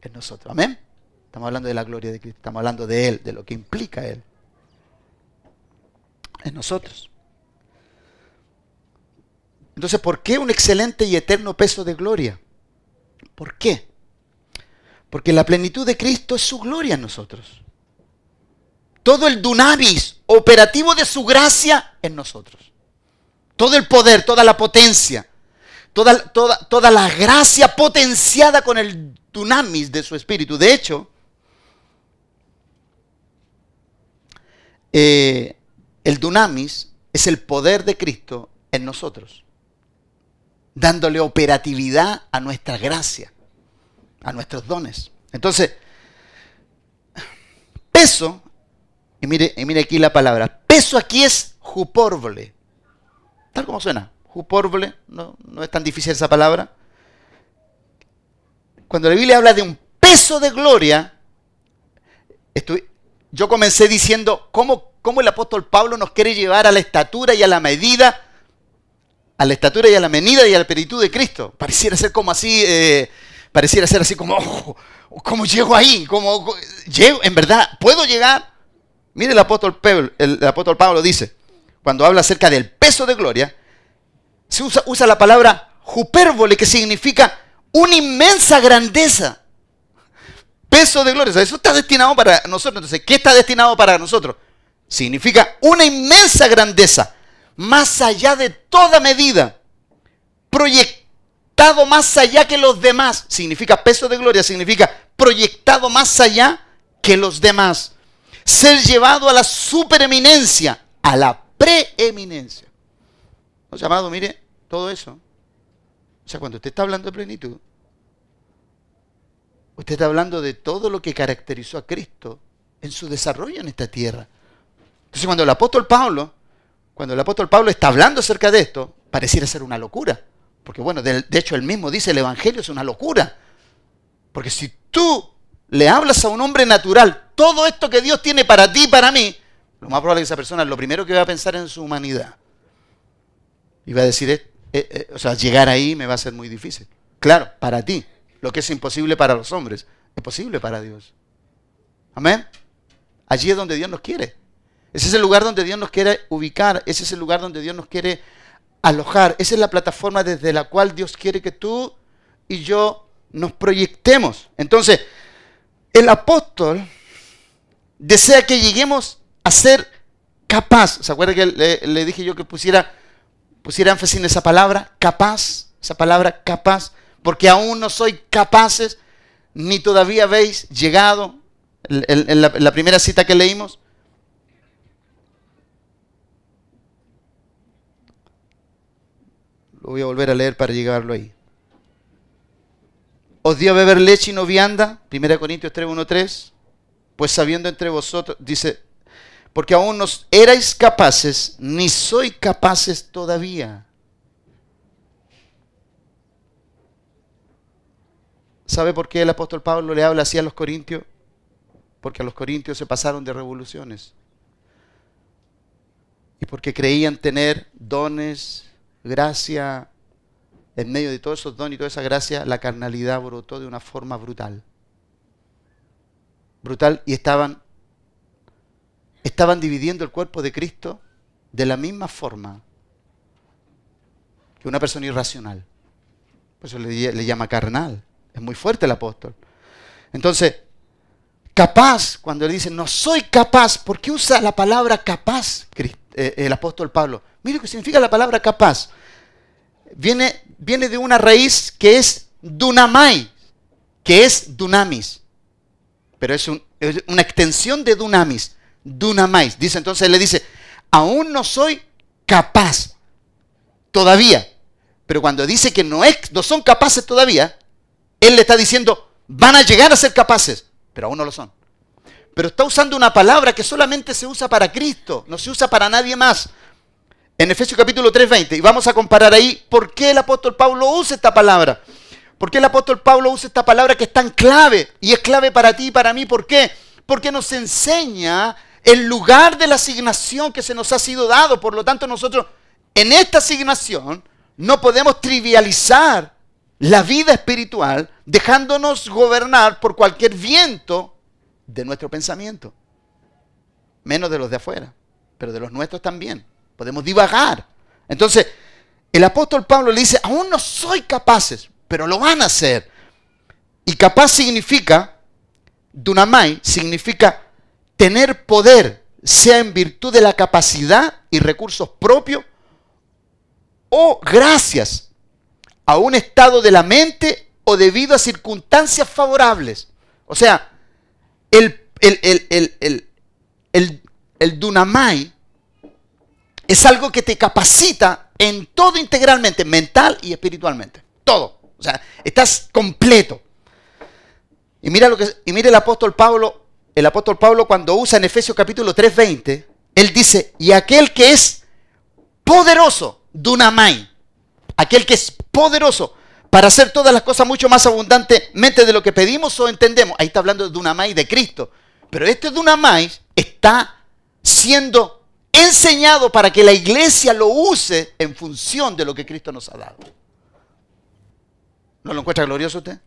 en nosotros. Amén. Estamos hablando de la gloria de Cristo, estamos hablando de Él, de lo que implica Él en nosotros. Entonces, ¿por qué un excelente y eterno peso de gloria? ¿Por qué? Porque la plenitud de Cristo es su gloria en nosotros. Todo el dunamis operativo de su gracia en nosotros. Todo el poder, toda la potencia, toda, toda, toda la gracia potenciada con el dunamis de su espíritu. De hecho, Eh, el dunamis es el poder de Cristo en nosotros, dándole operatividad a nuestra gracia, a nuestros dones. Entonces, peso, y mire, y mire aquí la palabra, peso aquí es jupórbole, tal como suena, jupórbole, no, no es tan difícil esa palabra. Cuando la Biblia habla de un peso de gloria, yo comencé diciendo cómo, cómo, el apóstol Pablo nos quiere llevar a la estatura y a la medida, a la estatura y a la medida y a la plenitud de Cristo. Pareciera ser como así, eh, pareciera ser así como, oh, ¿cómo llego ahí? ¿Cómo, llego? ¿En verdad puedo llegar? Mire el apóstol, Pablo, el, apóstol Pablo dice, cuando habla acerca del peso de gloria, se usa, usa la palabra jupérbole que significa una inmensa grandeza peso de gloria. eso está destinado para nosotros. Entonces, ¿qué está destinado para nosotros? Significa una inmensa grandeza, más allá de toda medida, proyectado más allá que los demás. Significa peso de gloria, significa proyectado más allá que los demás. Ser llevado a la supereminencia, a la preeminencia. ¿No, llamado, mire, todo eso. O sea, cuando usted está hablando de plenitud, Usted está hablando de todo lo que caracterizó a Cristo en su desarrollo en esta tierra. Entonces cuando el apóstol Pablo, cuando el apóstol Pablo está hablando acerca de esto, pareciera ser una locura. Porque bueno, de, hecho él mismo dice, el Evangelio es una locura. Porque si tú le hablas a un hombre natural todo esto que Dios tiene para ti y para mí, lo más probable es que esa persona lo primero que va a pensar en su humanidad. Y va a decir, eh, eh, o sea, llegar ahí me va a ser muy difícil. Claro, para ti. Lo que es imposible para los hombres es posible para Dios. Amén. Allí es donde Dios nos quiere. Ese es el lugar donde Dios nos quiere ubicar. Ese es el lugar donde Dios nos quiere alojar. Esa es la plataforma desde la cual Dios quiere que tú y yo nos proyectemos. Entonces, el apóstol desea que lleguemos a ser capaz. ¿Se acuerda que le, dije yo que pusiera, pusiera énfasis en esa palabra? Capaz. Esa palabra capaz porque aún no soy capaces, ni todavía habéis llegado, en, la, primera cita que leímos, Voy a volver a leer para llegarlo ahí. Os dio a beber leche y no vianda, 1 Corintios 3, 1, 3. Pues sabiendo entre vosotros, dice, porque aún no erais capaces, ni soy capaces todavía. ¿Sabe por qué el apóstol Pablo le habla así a los corintios? Porque a los corintios se pasaron de revoluciones. Y porque creían tener dones, gracia. En medio de todos esos dones y toda esa gracia, la carnalidad brotó de una forma brutal. Brutal. Y estaban, estaban dividiendo el cuerpo de Cristo de la misma forma que una persona irracional. Por eso le, le llama carnal. Es muy fuerte el apóstol. Entonces, capaz, cuando él dice, no soy capaz, ¿por qué usa la palabra capaz eh, el apóstol Pablo? Mire lo que significa la palabra capaz. Viene, viene de una raíz que es dunamai, que es dunamis. Pero es, una extensión de dunamis, dunamais. Dice entonces, le dice, aún no soy capaz todavía. Pero cuando dice que no, es, no son capaces todavía, Él le está diciendo, van a llegar a ser capaces, pero aún no lo son. Pero está usando una palabra que solamente se usa para Cristo, no se usa para nadie más. En Efesios capítulo 3:20, y vamos a comparar ahí por qué el apóstol Pablo usa esta palabra. ¿Por qué el apóstol Pablo usa esta palabra que es tan clave? Y es clave para ti y para mí. ¿Por qué? Porque nos enseña el lugar de la asignación que se nos ha sido dado. Por lo tanto, nosotros en esta asignación no podemos trivializar la vida espiritual dejándonos gobernar por cualquier viento de nuestro pensamiento. Menos de los de afuera, pero de los nuestros también. Podemos divagar. Entonces, el apóstol Pablo le dice, aún no soy capaces, pero lo van a hacer. Y capaz significa, dunamai, significa tener poder, sea en virtud de la capacidad y recursos propios o gracias a un estado de la mente o debido a circunstancias favorables. O sea, el, el, el, dunamai es algo que te capacita en todo integralmente, mental y espiritualmente. Todo. O sea, estás completo. Y mira lo que y mira el apóstol Pablo, el apóstol Pablo cuando usa en Efesios capítulo 3:20, él dice, "Y aquel que es poderoso dunamai, aquel que es poderoso para hacer todas las cosas mucho más abundantemente de lo que pedimos o entendemos. Ahí está hablando de dunamai de Cristo. Pero este dunamai está siendo enseñado para que la iglesia lo use en función de lo que Cristo nos ha dado. ¿No lo encuentra glorioso usted?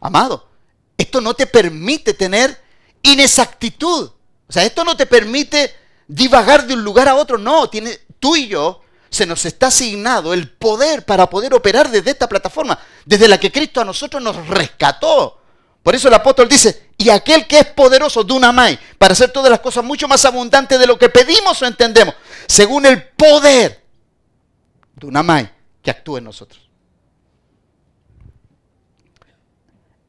Amado, esto no te permite tener inexactitud. O sea, esto no te permite divagar de un lugar a otro. No, tiene, tú y yo se nos está asignado el poder para poder operar desde esta plataforma, desde la que Cristo a nosotros nos rescató. Por eso el apóstol dice, y aquel que es poderoso, Dunamai, para hacer todas las cosas mucho más abundantes de lo que pedimos o entendemos, según el poder, Dunamai, que actúa en nosotros.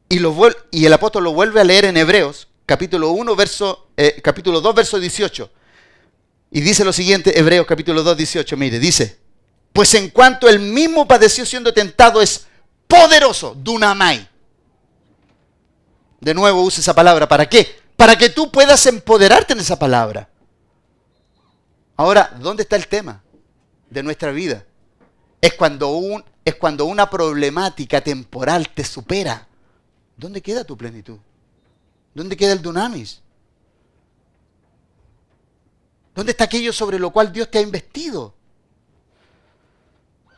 Y, lo, y el apóstol lo vuelve a leer en Hebreos, capítulo 1, verso, eh, capítulo 2, verso 18. Y dice lo siguiente, Hebreos capítulo 2, 18, mire, dice, pues en cuanto él mismo padeció siendo tentado, es poderoso, dunamai. De nuevo usa esa palabra, ¿para qué? Para que tú puedas empoderarte en esa palabra. Ahora, ¿dónde está el tema de nuestra vida? Es cuando, un, es cuando una problemática temporal te supera. ¿Dónde queda tu plenitud? ¿Dónde queda el dunamis? ¿Dónde está aquello sobre lo cual Dios te ha investido?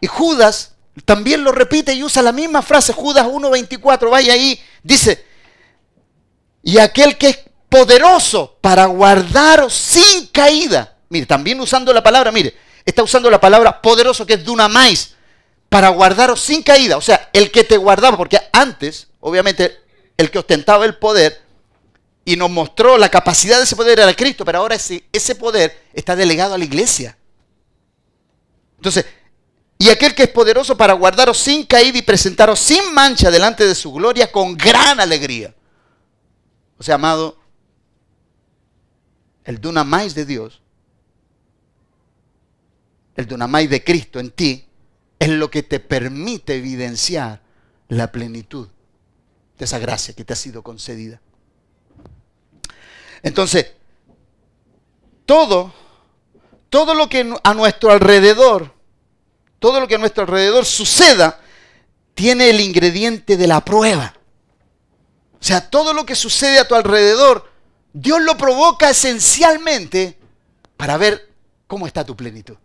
Y Judas también lo repite y usa la misma frase, Judas 1.24, vaya ahí, dice, y aquel que es poderoso para guardaros sin caída. Mire, también usando la palabra, mire, está usando la palabra poderoso que es dunamais, para guardaros sin caída. O sea, el que te guardaba, porque antes, obviamente, el que ostentaba el poder y nos mostró la capacidad de ese poder era Cristo, pero ahora ese, ese poder está delegado a la iglesia. Entonces, y aquel que es poderoso para guardaros sin caída y presentaros sin mancha delante de su gloria con gran alegría. O sea, amado, el dunamais de Dios, el dunamais de Cristo en ti, es lo que te permite evidenciar la plenitud de esa gracia que te ha sido concedida. Entonces, todo, todo lo que a nuestro alrededor, todo lo que a nuestro alrededor suceda, tiene el ingrediente de la prueba. O sea, todo lo que sucede a tu alrededor, Dios lo provoca esencialmente para ver cómo está tu plenitud.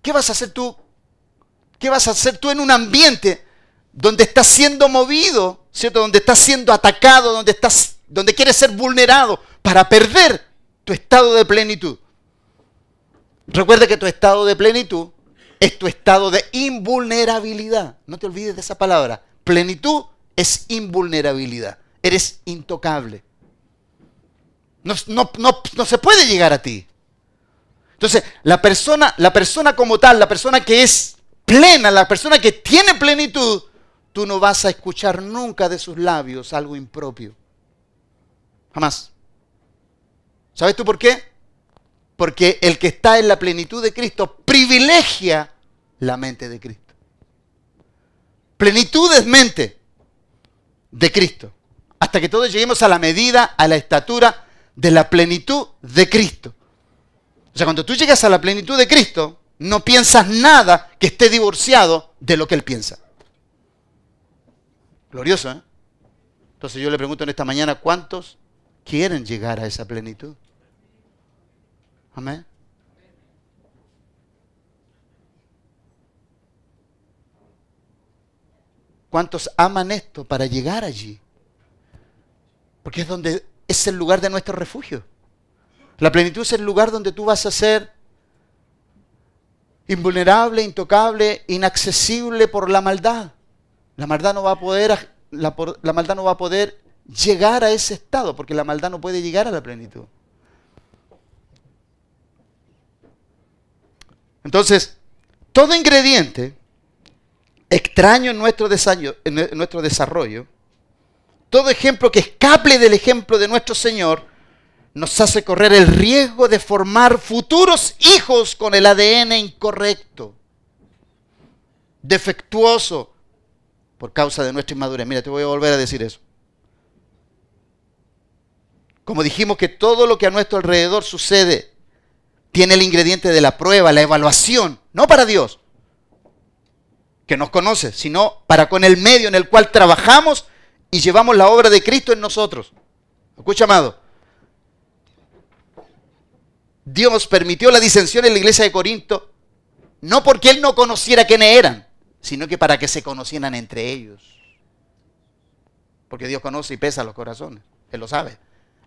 ¿Qué vas a hacer tú? ¿Qué vas a hacer tú en un ambiente donde estás siendo movido, ¿cierto? Donde estás siendo atacado, donde estás donde quieres ser vulnerado para perder tu estado de plenitud. Recuerda que tu estado de plenitud es tu estado de invulnerabilidad. No te olvides de esa palabra. Plenitud es invulnerabilidad. Eres intocable. No, no, se puede llegar a ti. Entonces, la persona, la persona como tal, la persona que es plena, la persona que tiene plenitud, tú no vas a escuchar nunca de sus labios algo impropio. Jamás. ¿Sabes tú por qué? Porque el que está en la plenitud de Cristo privilegia la mente de Cristo. Plenitud es mente de Cristo. Hasta que todos lleguemos a la medida, a la estatura de la plenitud de Cristo. O sea, cuando tú llegas a la plenitud de Cristo, no piensas nada que esté divorciado de lo que Él piensa. Glorioso, ¿eh? Entonces yo le pregunto en esta mañana, ¿cuántos quieren llegar a esa plenitud? Amén. ¿Cuántos aman esto para llegar allí? Porque es donde es el lugar de nuestro refugio. La plenitud es el lugar donde tú vas a ser invulnerable, intocable, inaccesible por la maldad. La maldad no va a poder la, la maldad no va a poder llegar a ese estado porque la maldad no puede llegar a la plenitud. Entonces, todo ingrediente extraño en nuestro, en nuestro desarrollo, todo ejemplo que escape del ejemplo de nuestro Señor, nos hace correr el riesgo de formar futuros hijos con el ADN incorrecto, defectuoso, por causa de nuestra inmadurez. Mira, te voy a volver a decir eso. Como dijimos que todo lo que a nuestro alrededor sucede tiene el ingrediente de la prueba, la evaluación, no para Dios, que nos conoce, sino para con el medio en el cual trabajamos y llevamos la obra de Cristo en nosotros. Escucha, amado. Dios permitió la disensión en la iglesia de Corinto, no porque Él no conociera quiénes eran, sino que para que se conocieran entre ellos. Porque Dios conoce y pesa los corazones, Él lo sabe.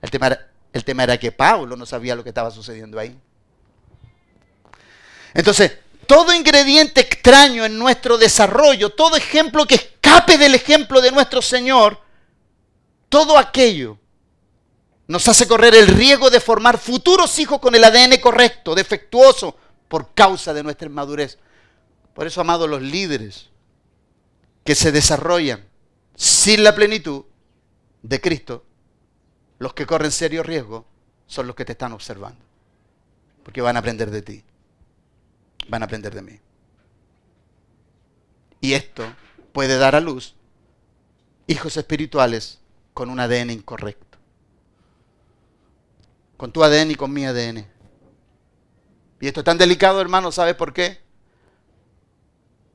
El tema, era, el que Pablo no sabía lo que estaba sucediendo ahí. Entonces, todo ingrediente extraño en nuestro desarrollo, todo ejemplo que escape del ejemplo de nuestro Señor, todo aquello nos hace correr el riesgo de formar futuros hijos con el ADN correcto, defectuoso, por causa de nuestra inmadurez. Por eso, amados, los líderes que se desarrollan sin la plenitud de Cristo, los que corren serio riesgo, son los que te están observando. Porque van a aprender de ti van a aprender de mí. Y esto puede dar a luz hijos espirituales con un ADN incorrecto. Con tu ADN y con mi ADN. Y esto es tan delicado, hermano, ¿sabes por qué?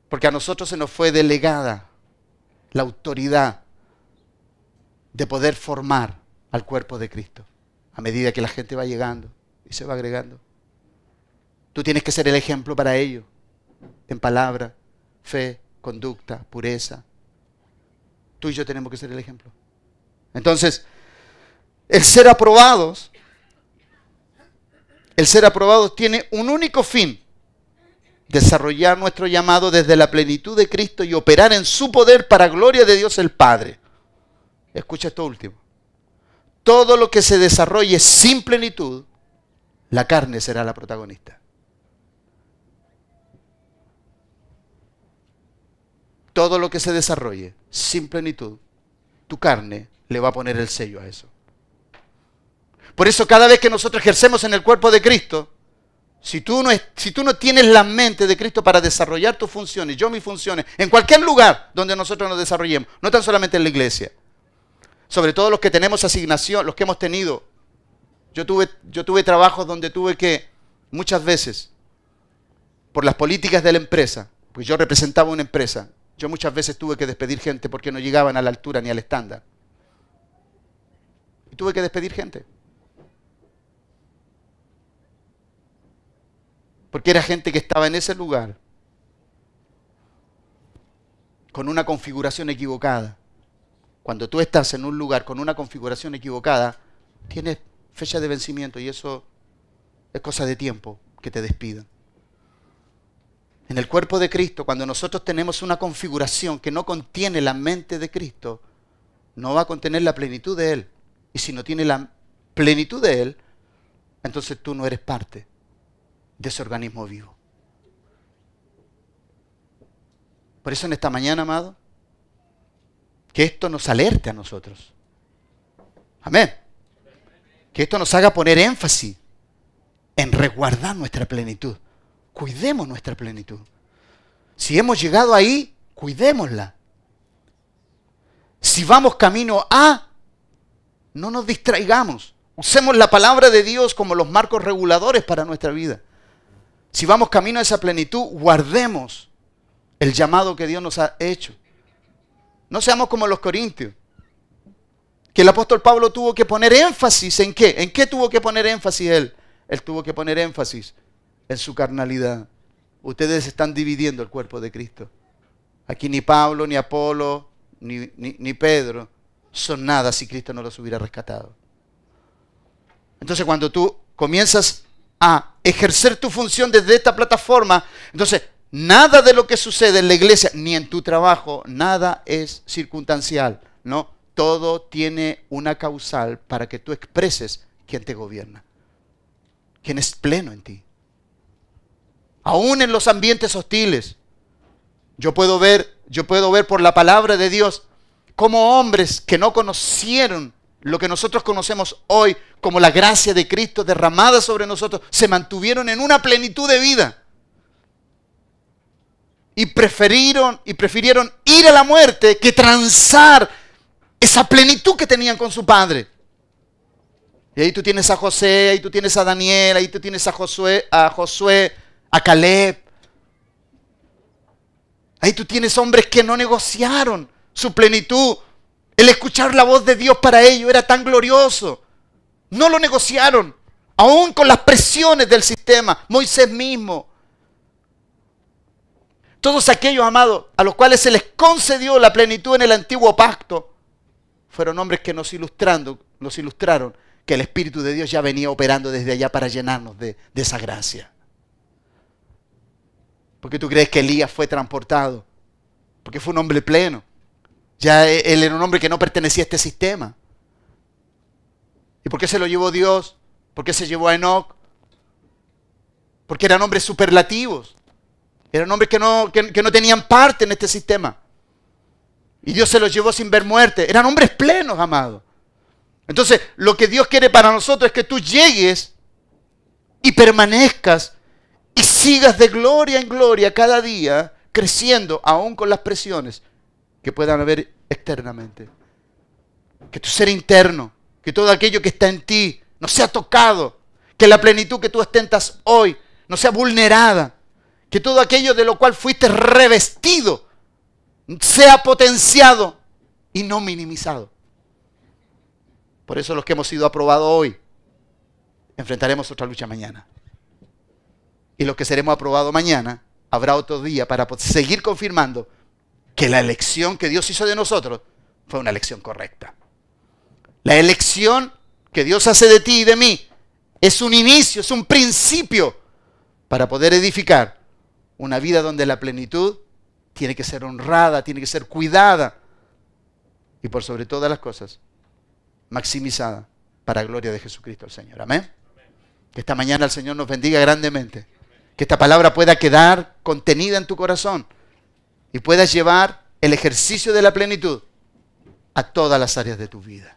Porque a nosotros se nos fue delegada la autoridad de poder formar al cuerpo de Cristo a medida que la gente va llegando y se va agregando. Tú tienes que ser el ejemplo para ello, en palabra, fe, conducta, pureza. Tú y yo tenemos que ser el ejemplo. Entonces, el ser aprobados, el ser aprobados tiene un único fin, desarrollar nuestro llamado desde la plenitud de Cristo y operar en su poder para gloria de Dios el Padre. Escucha esto último. Todo lo que se desarrolle sin plenitud, la carne será la protagonista. todo lo que se desarrolle sin plenitud, tu carne le va a poner el sello a eso. Por eso cada vez que nosotros ejercemos en el cuerpo de Cristo, si tú, no si tú no tienes la mente de Cristo para desarrollar tus funciones, yo mis funciones, en cualquier lugar donde nosotros nos desarrollemos, no tan solamente en la iglesia, sobre todo los que tenemos asignación, los que hemos tenido. Yo tuve, yo tuve trabajos donde tuve que, muchas veces, por las políticas de la empresa, pues yo representaba una empresa, yo muchas veces tuve que despedir gente porque no llegaban a la altura ni al estándar. Y tuve que despedir gente. Porque era gente que estaba en ese lugar con una configuración equivocada. Cuando tú estás en un lugar con una configuración equivocada, tienes fecha de vencimiento y eso es cosa de tiempo que te despidan. En el cuerpo de Cristo, cuando nosotros tenemos una configuración que no contiene la mente de Cristo, no va a contener la plenitud de Él. Y si no tiene la plenitud de Él, entonces tú no eres parte de ese organismo vivo. Por eso en esta mañana, amado, que esto nos alerte a nosotros. Amén. Que esto nos haga poner énfasis en resguardar nuestra plenitud. Cuidemos nuestra plenitud. Si hemos llegado ahí, cuidémosla. Si vamos camino a, no nos distraigamos. Usemos la palabra de Dios como los marcos reguladores para nuestra vida. Si vamos camino a esa plenitud, guardemos el llamado que Dios nos ha hecho. No seamos como los corintios, que el apóstol Pablo tuvo que poner énfasis en qué. ¿En qué tuvo que poner énfasis él? Él tuvo que poner énfasis en su carnalidad. Ustedes están dividiendo el cuerpo de Cristo. Aquí ni Pablo, ni Apolo, ni, ni Pedro son nada si Cristo no los hubiera rescatado. Entonces cuando tú comienzas a ejercer tu función desde esta plataforma, entonces nada de lo que sucede en la iglesia ni en tu trabajo, nada es circunstancial, ¿no? Todo tiene una causal para que tú expreses quién te gobierna, quién es pleno en ti. Aún en los ambientes hostiles, yo puedo ver, yo puedo ver por la palabra de Dios cómo hombres que no conocieron lo que nosotros conocemos hoy como la gracia de Cristo derramada sobre nosotros, se mantuvieron en una plenitud de vida. Y prefirieron, y prefirieron ir a la muerte que transar esa plenitud que tenían con su padre. Y ahí tú tienes a José, ahí tú tienes a Daniel, ahí tú tienes a Josué, a Josué, a Caleb. Ahí tú tienes hombres que no negociaron su plenitud el escuchar la voz de Dios para ellos era tan glorioso. No lo negociaron, aún con las presiones del sistema. Moisés mismo. Todos aquellos amados a los cuales se les concedió la plenitud en el antiguo pacto fueron hombres que nos, ilustrando, nos ilustraron que el Espíritu de Dios ya venía operando desde allá para llenarnos de, esa gracia. Porque tú crees que Elías fue transportado, porque fue un hombre pleno. Ya e, él era un hombre que no pertenecía a este sistema. ¿Y por qué se lo llevó Dios? ¿Por qué se llevó a Enoch? Porque eran hombres superlativos. Eran hombres que no, que, no tenían parte en este sistema. Y Dios se los llevó sin ver muerte. Eran hombres plenos, amados. Entonces, lo que Dios quiere para nosotros es que tú llegues y permanezcas y sigas de gloria en gloria cada día, creciendo aún con las presiones que puedan haber externamente. Que tu ser interno, que todo aquello que está en ti no sea tocado, que la plenitud que tú ostentas hoy no sea vulnerada, que todo aquello de lo cual fuiste revestido sea potenciado y no minimizado. Por eso los que hemos sido aprobados hoy, enfrentaremos otra lucha mañana. Y los que seremos aprobados mañana, habrá otro día para seguir confirmando que la elección que Dios hizo de nosotros fue una elección correcta. La elección que Dios hace de ti y de mí es un inicio, es un principio para poder edificar una vida donde la plenitud tiene que ser honrada, tiene que ser cuidada y por sobre todas las cosas maximizada para gloria de Jesucristo el Señor. Amén. Que esta mañana el Señor nos bendiga grandemente. Que esta palabra pueda quedar contenida en tu corazón y puedas llevar el ejercicio de la plenitud a todas las áreas de tu vida.